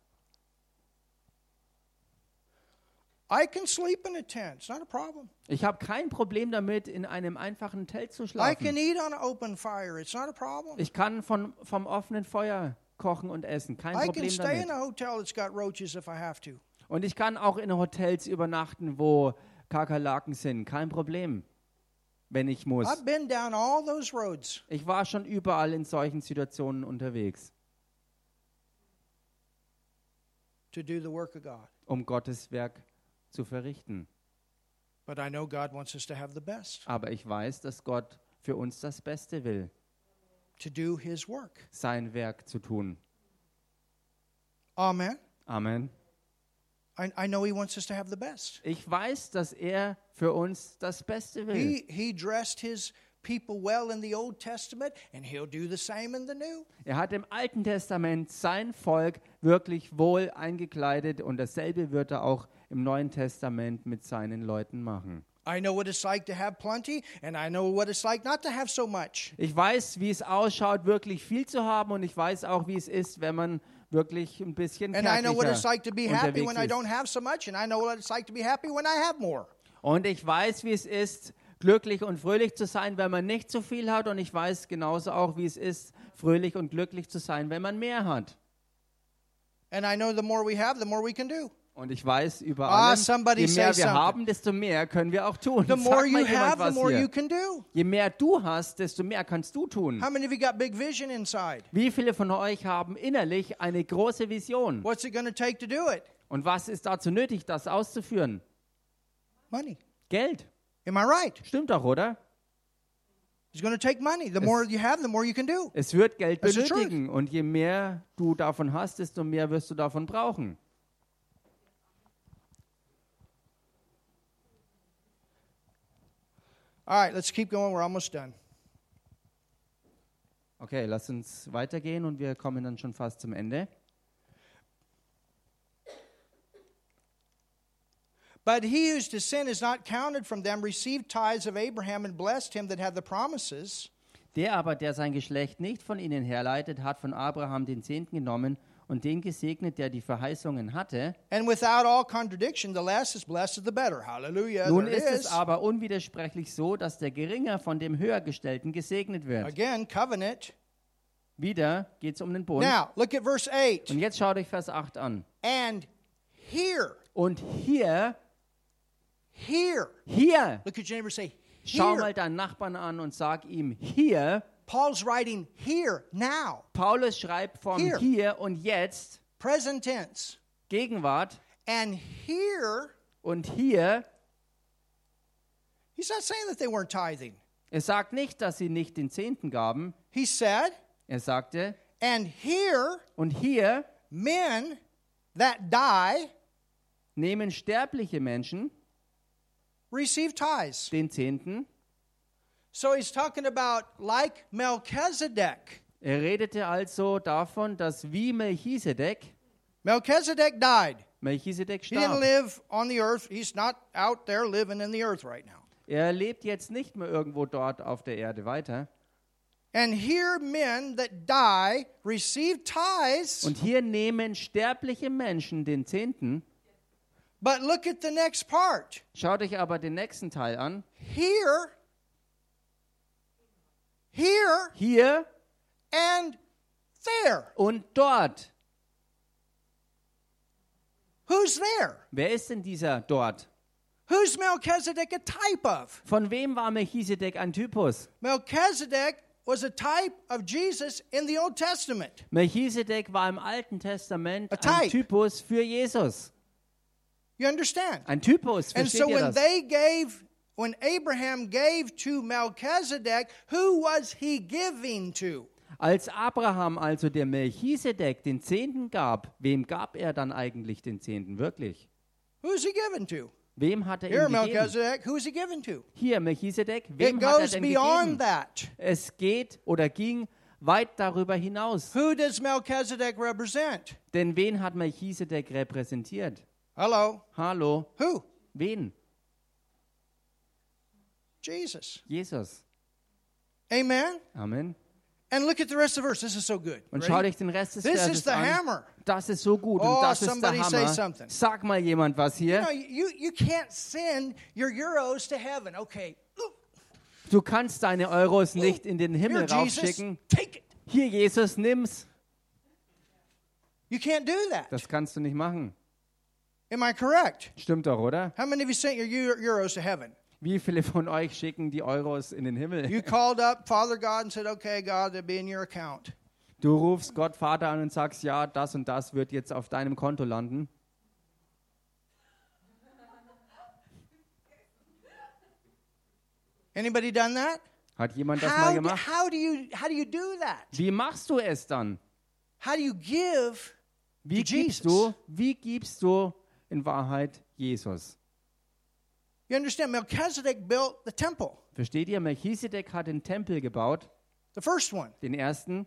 I can sleep in a tent. It's not a problem. Ich habe kein Problem damit, in einem einfachen Zelt zu I can schlafen. eat on an open fire. It's not a problem. Ich kann von, vom offenen Feuer kochen und essen. Kein I can Problem stay in damit. a hotel that's got roaches if I have to. Und ich kann auch in Hotels übernachten, wo Kakerlaken sind. Kein Problem, wenn ich muss. I've been down all those roads. Ich war schon überall in solchen Situationen unterwegs, to do the work of God. um Gottes Werk zu verrichten. But I know God wants us to have the best, Aber ich weiß, dass Gott für uns das Beste will, to do His work. sein Werk zu tun. Amen. Amen. Ich weiß, dass er für uns das Beste will. He, he dressed His people well in the Old Testament, and He'll do the same in the New. Er hat im Alten Testament sein Volk wirklich wohl eingekleidet und dasselbe wird er auch im Neuen Testament mit seinen Leuten machen. I know what it's like to have plenty, and I know what it's like not to have so much. Ich weiß, wie es ausschaut, wirklich viel zu haben und ich weiß auch, wie es ist, wenn man wirklich ein bisschen And I know what it's kärglicher like to be happy when I unterwegs don't ist. have so much, and I know what it's like to be happy when I have more. Und ich weiß, wie es ist, glücklich und fröhlich zu sein, wenn man nicht so viel hat und ich weiß genauso auch, wie es ist, fröhlich und glücklich zu sein, wenn man mehr hat. And I know the more we have, the more we can do. Und ich weiß über Ah, allem, je mehr wir haben, desto mehr können wir auch tun. The more you have, the more hier. you can do. Je mehr du hast, desto mehr kannst du tun. How many of you got big vision inside? Wie viele von euch haben innerlich eine große Vision? What's it going to take to do it? Und was ist dazu nötig, das auszuführen? Money. Geld. Am I right? Stimmt doch, oder? It's going to take money. The more you have, the more you can do. Es wird Geld benötigen und je mehr du davon hast, desto mehr wirst du davon brauchen. All right, let's keep going. We're almost done. Okay, lass uns weitergehen und wir kommen dann schon fast zum Ende. But he whose descent is not counted from them received tithes of Abraham and blessed him that had the promises. Der aber, der sein Geschlecht nicht von ihnen herleitet, hat von Abraham den Zehnten genommen und den gesegnet, der die Verheißungen hatte. And without all contradiction, the less is blessed the better. Hallelujah. Nun ist es aber unwidersprechlich so, dass der Geringer von dem Höhergestellten gesegnet wird. Again, covenant. Wieder geht es um den Bund. Now, look at verse 8. Und jetzt schaut euch Vers 8 an. And here, Und hier, here. hier, Look at your neighbor say, schau here. mal deinen Nachbarn an und sag ihm, hier, Paul's writing here, now, Paulus schreibt von Hier. hier und jetzt, present tense. Gegenwart, And here, und hier, he's not saying that they weren't tithing. er sagt nicht, dass sie nicht den Zehnten gaben, He said, er sagte, and here, und hier men that die nehmen sterbliche Menschen receive tithes. den Zehnten. So he's talking about like Melchizedek. Er redete also davon, dass wie Melchisedek, Melchizedek died. Melchisedek He didn't starb. live on the earth. He's not out there living in the earth right now. Er lebt jetzt nicht mehr irgendwo dort auf der Erde weiter. And here men that die receive tithes. Und hier nehmen sterbliche Menschen den Zehnten. But look at the next part. Schaut euch aber den nächsten Teil an. Here, here, Hier and there. und dort. Who's there? Wer ist denn dieser dort? Who's Melchizedek a type of? Von wem war Melchizedek ein Typus? Melchizedek was a type of Jesus in the Old Testament. Melchizedek war im Alten Testament A ein type. Typus für Jesus. You understand? Ein Typus, And versteht so ihr when das? they gave, when Abraham gave to Melchizedek, who was he giving to? Als Abraham also der Melchisedek den Zehnten gab, wem gab er dann eigentlich den Zehnten wirklich? Who's he given to? Wem hat er Here, ihn gegeben? Melchizedek, who's he given to? Hier, Melchisedek, wem It hat er goes denn beyond gegeben? that. Es geht oder ging weit darüber hinaus. Who does Melchizedek represent? Denn wen hat Melchisedek repräsentiert? Hello. Hallo, Who? wen? Jesus. Jesus. Amen. Amen. And look at the rest of the verse. This is so good. Und schau dich den Rest des This is the an. hammer. Das ist so gut Oh, und das ist der Hammer. something. Sag mal jemand was You hier. know, you, you can't send your euros to heaven. Okay. Du kannst deine Euros nicht in den Himmel here, raufschicken. It. Hier, Jesus, nimm's. You can't do that. Das kannst du nicht machen. Am I correct? Stimmt doch, oder? How many of you sent your eu- euros to heaven? Wie viele von euch schicken die Euros in den Himmel? You called up Father God and said, okay, God, they'll be in your account. Du rufst Gott Vater an und sagst, ja, das und das wird jetzt auf deinem Konto landen. Anybody done that? Hat jemand das mal How, do- gemacht? how, do you, how do you do that? Wie machst du es dann? How do you give Wie gibst Jesus? du, wie gibst du in Wahrheit Jesus? You understand? Melchizedek built the temple, Versteht ihr? Melchisedek hat den Tempel gebaut, the first one. den ersten.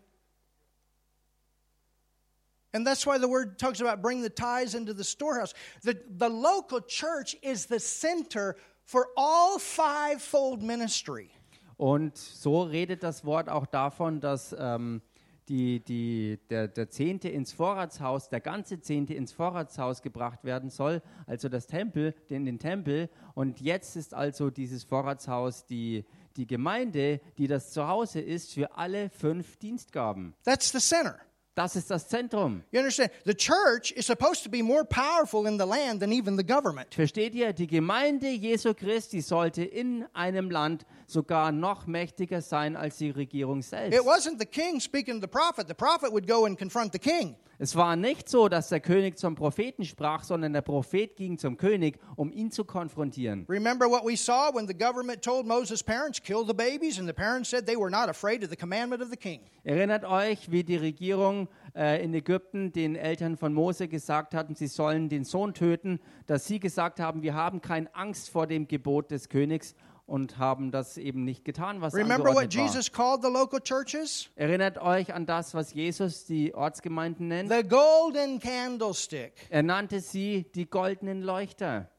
And that's why the word talks about bring the tithes into the storehouse. The, the local church is the center for all fivefold ministry. Und so redet das Wort auch davon, dass ähm, die, die, der, der Zehnte ins Vorratshaus, der ganze Zehnte ins Vorratshaus gebracht werden soll, also das Tempel, in den Tempel. Und jetzt ist also dieses Vorratshaus die, die Gemeinde, die das Zuhause ist für alle fünf Dienstgaben. That's the center. Das ist das Zentrum. You understand? The church is supposed to be more powerful in the land than even the government. Versteht ihr? Die Gemeinde Jesu Christi sollte in einem Land sogar noch mächtiger sein als die Regierung selbst. It wasn't the king speaking to the prophet. The prophet would go and confront the king. Es war nicht so, dass der König zum Propheten sprach, sondern der Prophet ging zum König, um ihn zu konfrontieren. Remember what we saw when the government told Moses' parents, kill the babies, and the parents said they were not afraid of the commandment of the king. Erinnert euch, wie die Regierung äh, in Ägypten den Eltern von Mose gesagt hatten, sie sollen den Sohn töten, dass sie gesagt haben, wir haben keine Angst vor dem Gebot des Königs und haben das eben nicht getan, was Remember what angeordnet war. Jesus called the local churches? Erinnert euch an das, was Jesus die Ortsgemeinden nennt. The golden candlestick. Er nannte sie die goldenen Leuchter.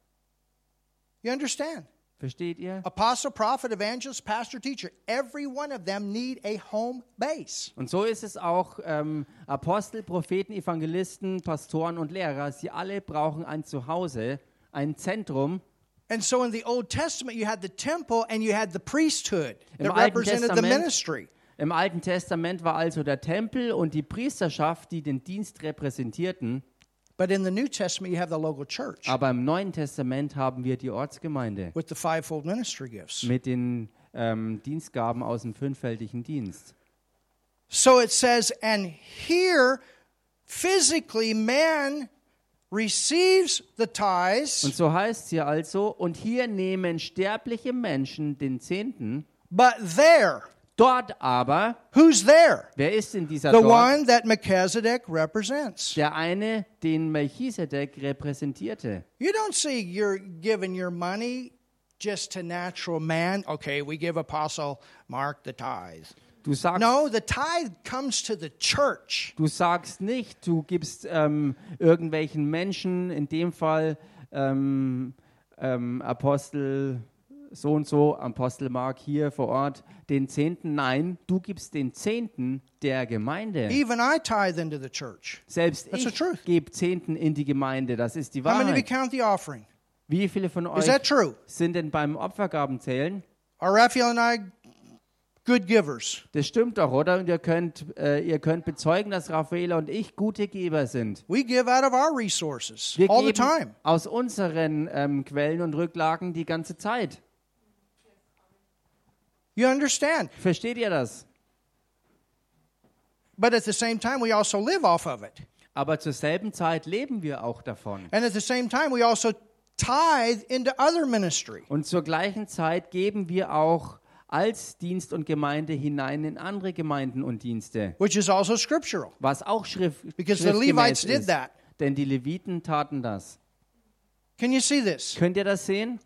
You understand? Versteht ihr? Apostle, prophet, evangelist, pastor, teacher. Every one of them need a home base. Und so ist es auch ähm, Apostel, Propheten, Evangelisten, Pastoren und Lehrer. Sie alle brauchen ein Zuhause, ein Zentrum. And so in the Old Testament, you had the temple and you had the priesthood Im that Alten represented the Testament- ministry. Im Alten Testament war also der Tempel und die Priesterschaft, die den Dienst repräsentierten. But in the New Testament, you have the local church Aber im Neuen Testament haben wir die Ortsgemeinde with the fivefold ministry gifts. mit den ähm, Dienstgaben aus dem fünffältigen Dienst. So it says, and here, physically, man receives the tithes, Und so heißt es hier also, und hier nehmen sterbliche Menschen den Zehnten, but there, dort aber, who's there? wer ist in dieser The dort? one that Melchizedek represents. Der eine, den Melchisedek repräsentierte. You don't see you're giving your money just to natural man. Okay, we give Apostle Mark the tithe. Du sagst, No, the tithe comes to the church. du sagst nicht, du gibst ähm, irgendwelchen Menschen, in dem Fall ähm, ähm, Apostel so und so, Apostel Mark hier vor Ort, den Zehnten. Nein, du gibst den Zehnten der Gemeinde. Even I tithe into the church. Selbst That's the ich truth. gebe Zehnten in die Gemeinde. Das ist die How many of you Wahrheit. count the offering? Wie viele von Is euch that true? sind denn beim Opfergabenzählen? Are Raphael and I good givers? Das stimmt doch, oder? Und ihr könnt, äh, ihr könnt bezeugen, dass Raffaela und ich gute Geber sind. We give out of our resources Wir all the time. aus unseren ähm, Quellen und Rücklagen die ganze Zeit. You understand? Versteht ihr das? But at the same time, we also live off of it. Aber zur selben Zeit leben wir auch davon. And at the same time, we also tithe into other ministry. Und zur gleichen Zeit geben wir auch als Dienst und Gemeinde hinein in andere Gemeinden und Dienste, which is also scriptural. was auch Schrift, Because the Levites did ist. that. Denn die Leviten taten das. Can you see this? Könnt ihr das sehen?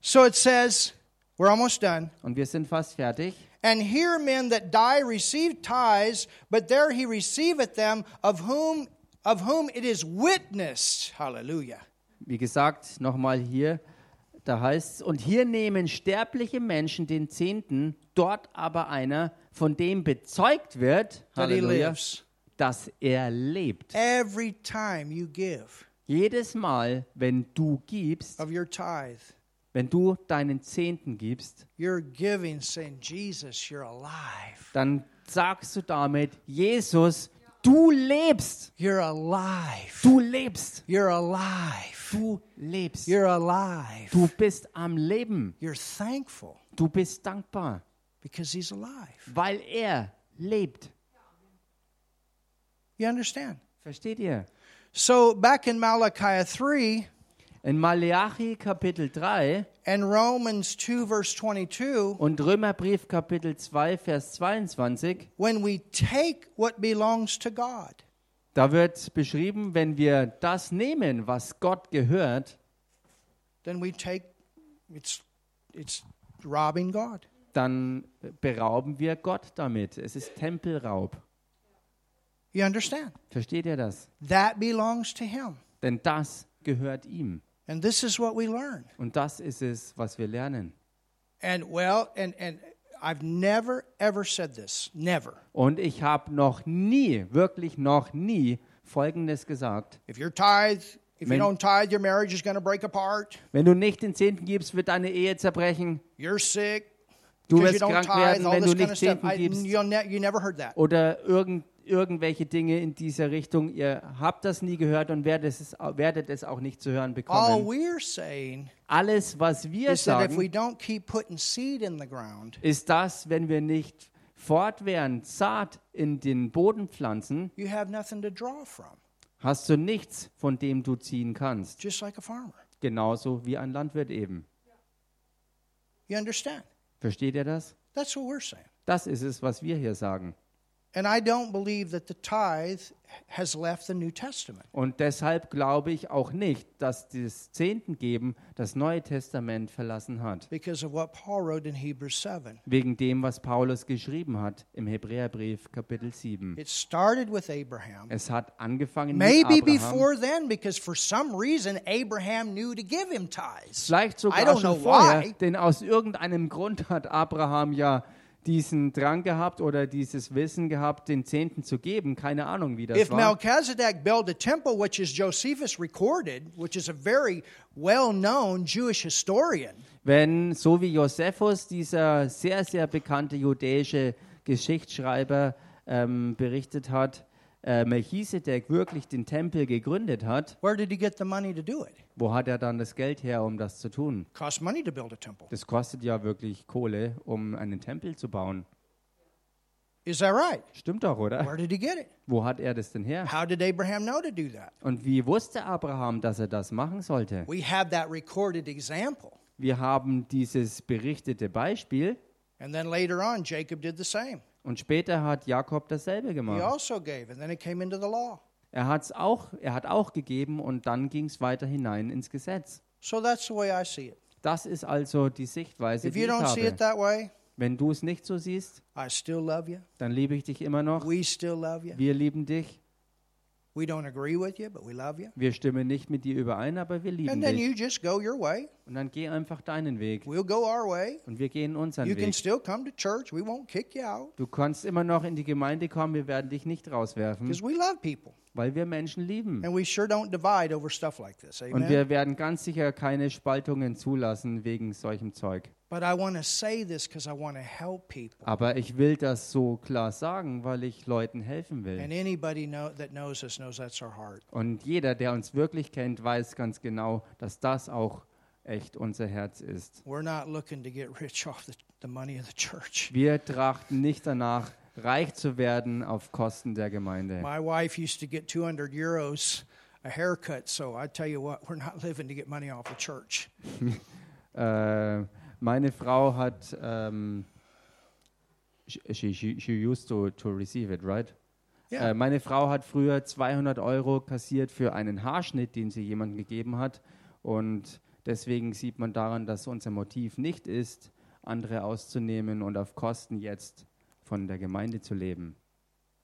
So it says, We're almost done. Und wir sind fast fertig. And here men that die receive tithes, but there he receiveth them, of whom of whom it is witnessed. Hallelujah. Wie gesagt, nochmal hier, da heißt es, und hier nehmen sterbliche Menschen den Zehnten, dort aber einer, von dem bezeugt wird, Halleluja, dass er lebt. Every time you give Jedes Mal, wenn du gibst, of your tithe, wenn du deinen Zehnten gibst, you're giving, saying, Jesus, you're alive. dann sagst du damit, Jesus, du lebst, You're alive. du lebst, You're alive. du lebst, You're alive. du bist am Leben, You're thankful du bist dankbar, because he's alive. weil er lebt. You understand? Versteht ihr? So back in Malachi 3 In Maleachi Kapitel 3 and Romans 2, verse 22, und Römerbrief Kapitel 2 Vers 22, when we take what belongs to God, da wird beschrieben, wenn wir das nehmen, was Gott gehört, then we take it's it's robbing God. dann berauben wir Gott damit. Es ist Tempelraub. You understand? Versteht ihr das? That belongs to him. Denn das gehört ihm. And this is what we learn. Und das ist es, was wir lernen. And well, and and I've never ever said this. Never. Und ich habe noch nie, wirklich noch nie Folgendes gesagt. If you're tithe, if Wenn- you don't tithe, your marriage is going to break apart. Wenn du nicht den Zehnten gibst, wird deine Ehe zerbrechen. You're sick. Du wirst you don't krank tithe, werden, all wenn this du kind nicht of stuff. Zehnten I, gibst. you, ne, you never heard that. Oder irgend, irgendwelche Dinge in dieser Richtung. Ihr habt das nie gehört und werdet es, werdet es auch nicht zu hören bekommen. Alles, was wir sagen, ist das, wenn wir nicht fortwährend Saat in den Boden pflanzen, hast du nichts, von dem du ziehen kannst. Genauso wie ein Landwirt eben. Versteht ihr das? Das ist es, was wir hier sagen. Und deshalb glaube ich auch nicht, dass das Zehntengeben das Neue Testament verlassen hat. because of what Paul wrote in Hebrews 7. Wegen dem, was Paulus geschrieben hat im Hebräerbrief Kapitel 7. It started with Abraham. Es hat angefangen Maybe mit Abraham. before then, because for some reason Abraham knew to give him tithes. Vielleicht I sogar don't schon know vorher, why. denn aus irgendeinem Grund hat Abraham ja diesen Drang gehabt oder dieses Wissen gehabt, den Zehnten zu geben. Keine Ahnung, wie das If war. Melchizedek built a temple, which is Josephus recorded, which is a very well known Jewish historian, Wenn, so wie Josephus, dieser sehr, sehr bekannte jüdische Geschichtsschreiber, ähm, berichtet hat, äh, Melchisedek wirklich den Tempel gegründet hat, where did he get the money to do it? wo hat er dann das Geld her, um das zu tun? cost money to build a temple. Das kostet ja wirklich Kohle, um einen Tempel zu bauen. Is that right? Stimmt doch, oder? Where did he get it? Wo hat er das denn her? How did Abraham know to do that? Und wie wusste Abraham, dass er das machen sollte? We have that recorded example. Wir haben dieses berichtete Beispiel And then later on, Jacob did the same. Und später hat Jakob dasselbe He gemacht. also gave, and then it came into the law. Er, hat's auch, er hat auch gegeben und dann ging es weiter hinein ins Gesetz. So that's the way I see it. Das ist also die Sichtweise, If die you ich don't see habe. it that way, Wenn du es nicht so siehst, I still love you. dann liebe ich dich immer noch. We still love you. Wir lieben dich. Wir stimmen nicht mit dir überein, aber wir lieben And then dich. you just go your way. Und dann geh einfach deinen Weg. We'll go our way. Und wir gehen unseren You can Weg. still come to church. We won't kick you out Du kannst immer noch in die Gemeinde kommen, wir werden dich nicht rauswerfen, weil wir Menschen lieben. And we sure don't divide over stuff like this. Und wir werden ganz sicher keine Spaltungen zulassen wegen solchem Zeug. But I want to say this because I want to help people. Aber ich will das so klar sagen, weil ich Leuten helfen will. And anybody know, that knows us knows that's our heart. Und jeder, der uns wirklich kennt, weiß ganz genau, dass das auch echt unser Herz ist. We're not looking to get rich off the, the money of the church. Wir trachten nicht danach, reich zu werden auf Kosten der Gemeinde. My wife used to get 200 euros a haircut, so I tell you what, we're not living to get money off the church. Äh, meine Frau hat, ähm, she, she, she used to, to receive it, right? Yeah. Äh, meine Frau hat früher 200 Euro kassiert für einen Haarschnitt, den sie jemandem gegeben hat. Und deswegen sieht man daran, dass unser Motiv nicht ist, andere auszunehmen und auf Kosten jetzt von der Gemeinde zu leben.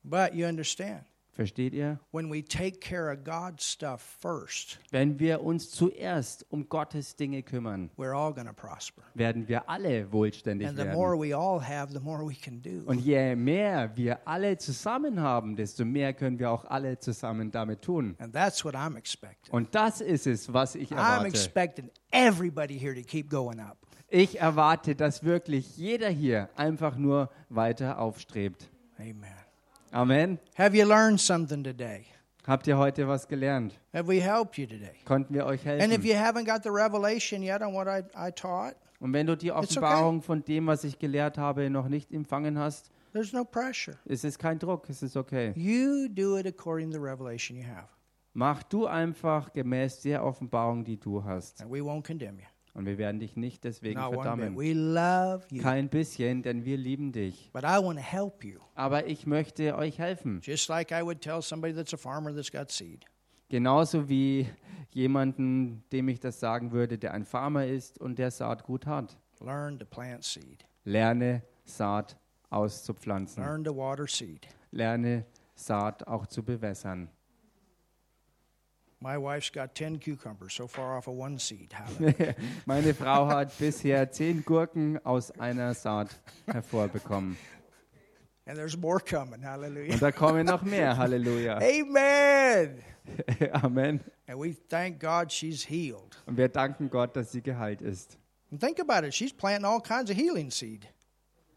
But you understand, Versteht ihr? when we take care of God's stuff first, Wenn wir uns zuerst um Gottes Dinge kümmern, we're all going to prosper. werden wir alle wohlständig And the more werden. we all have, the more we can do. Und je mehr wir alle zusammen haben, desto mehr können wir auch alle zusammen damit tun. And that's what I'm expecting. Und das ist es, was ich I'm erwarte. expecting everybody here to keep going up. Ich erwarte, dass wirklich jeder hier einfach nur weiter aufstrebt. Amen. Amen. Have you learned something today? Habt ihr heute was gelernt? Have we helped you today? Konnten wir euch And if helfen? you haven't got the revelation yet on what I, I taught, Und wenn du die okay. Offenbarung von dem, was ich gelehrt habe, noch nicht empfangen hast, there's no pressure. ist es kein Druck, es ist okay. You do it according to the revelation you have, Mach du einfach gemäß der Offenbarung, die du hast. and we won't condemn you. Und wir werden dich nicht deswegen Not verdammen. We love you, Kein bisschen, denn wir lieben dich. but I want to help you, Aber ich möchte euch helfen. just like I would tell somebody that's a farmer that's got seed. Genauso wie jemanden, dem ich das sagen würde, der ein Farmer ist und der Saatgut hat. Learn to plant seed. Lerne Saat auszupflanzen. Learn to water seed. Lerne Saat auch zu bewässern. My wife's got ten cucumbers so far off of one seed. Hallelujah. Meine Frau hat bisher zehn Gurken aus einer Saat hervorbekommen. and there's more coming. Hallelujah. Und da kommen noch mehr. Halleluja. Amen. Amen. And we thank God she's healed. Und wir danken Gott, dass sie geheilt ist. And think about it. She's planting all kinds of healing seed.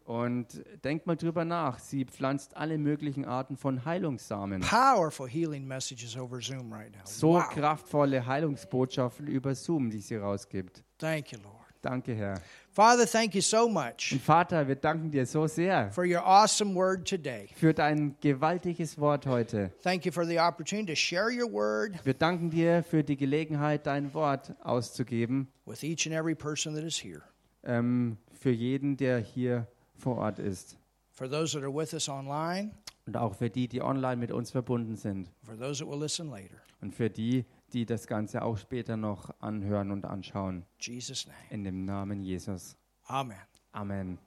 Und denkt mal drüber nach. Sie pflanzt alle möglichen Arten von Heilungssamen. Powerful healing messages over Zoom right now. So wow. kraftvolle Heilungsbotschaften über Zoom, die sie rausgibt. Thank you, Lord. Danke, Herr. Father, thank you so much Und Vater, wir danken dir so sehr for your awesome word today. für dein gewaltiges Wort heute. Thank you for the opportunity to share your word Wir danken dir für die Gelegenheit, dein Wort auszugeben, with each and every person that is here. ähm, für jeden, der hier vor Ort ist. For those that are with us online, Und auch für die, die online mit uns verbunden sind. for those that will listen later. Und für die, die das Ganze auch später noch anhören und anschauen. In Jesus' name. In dem Namen Jesus. Amen. Amen.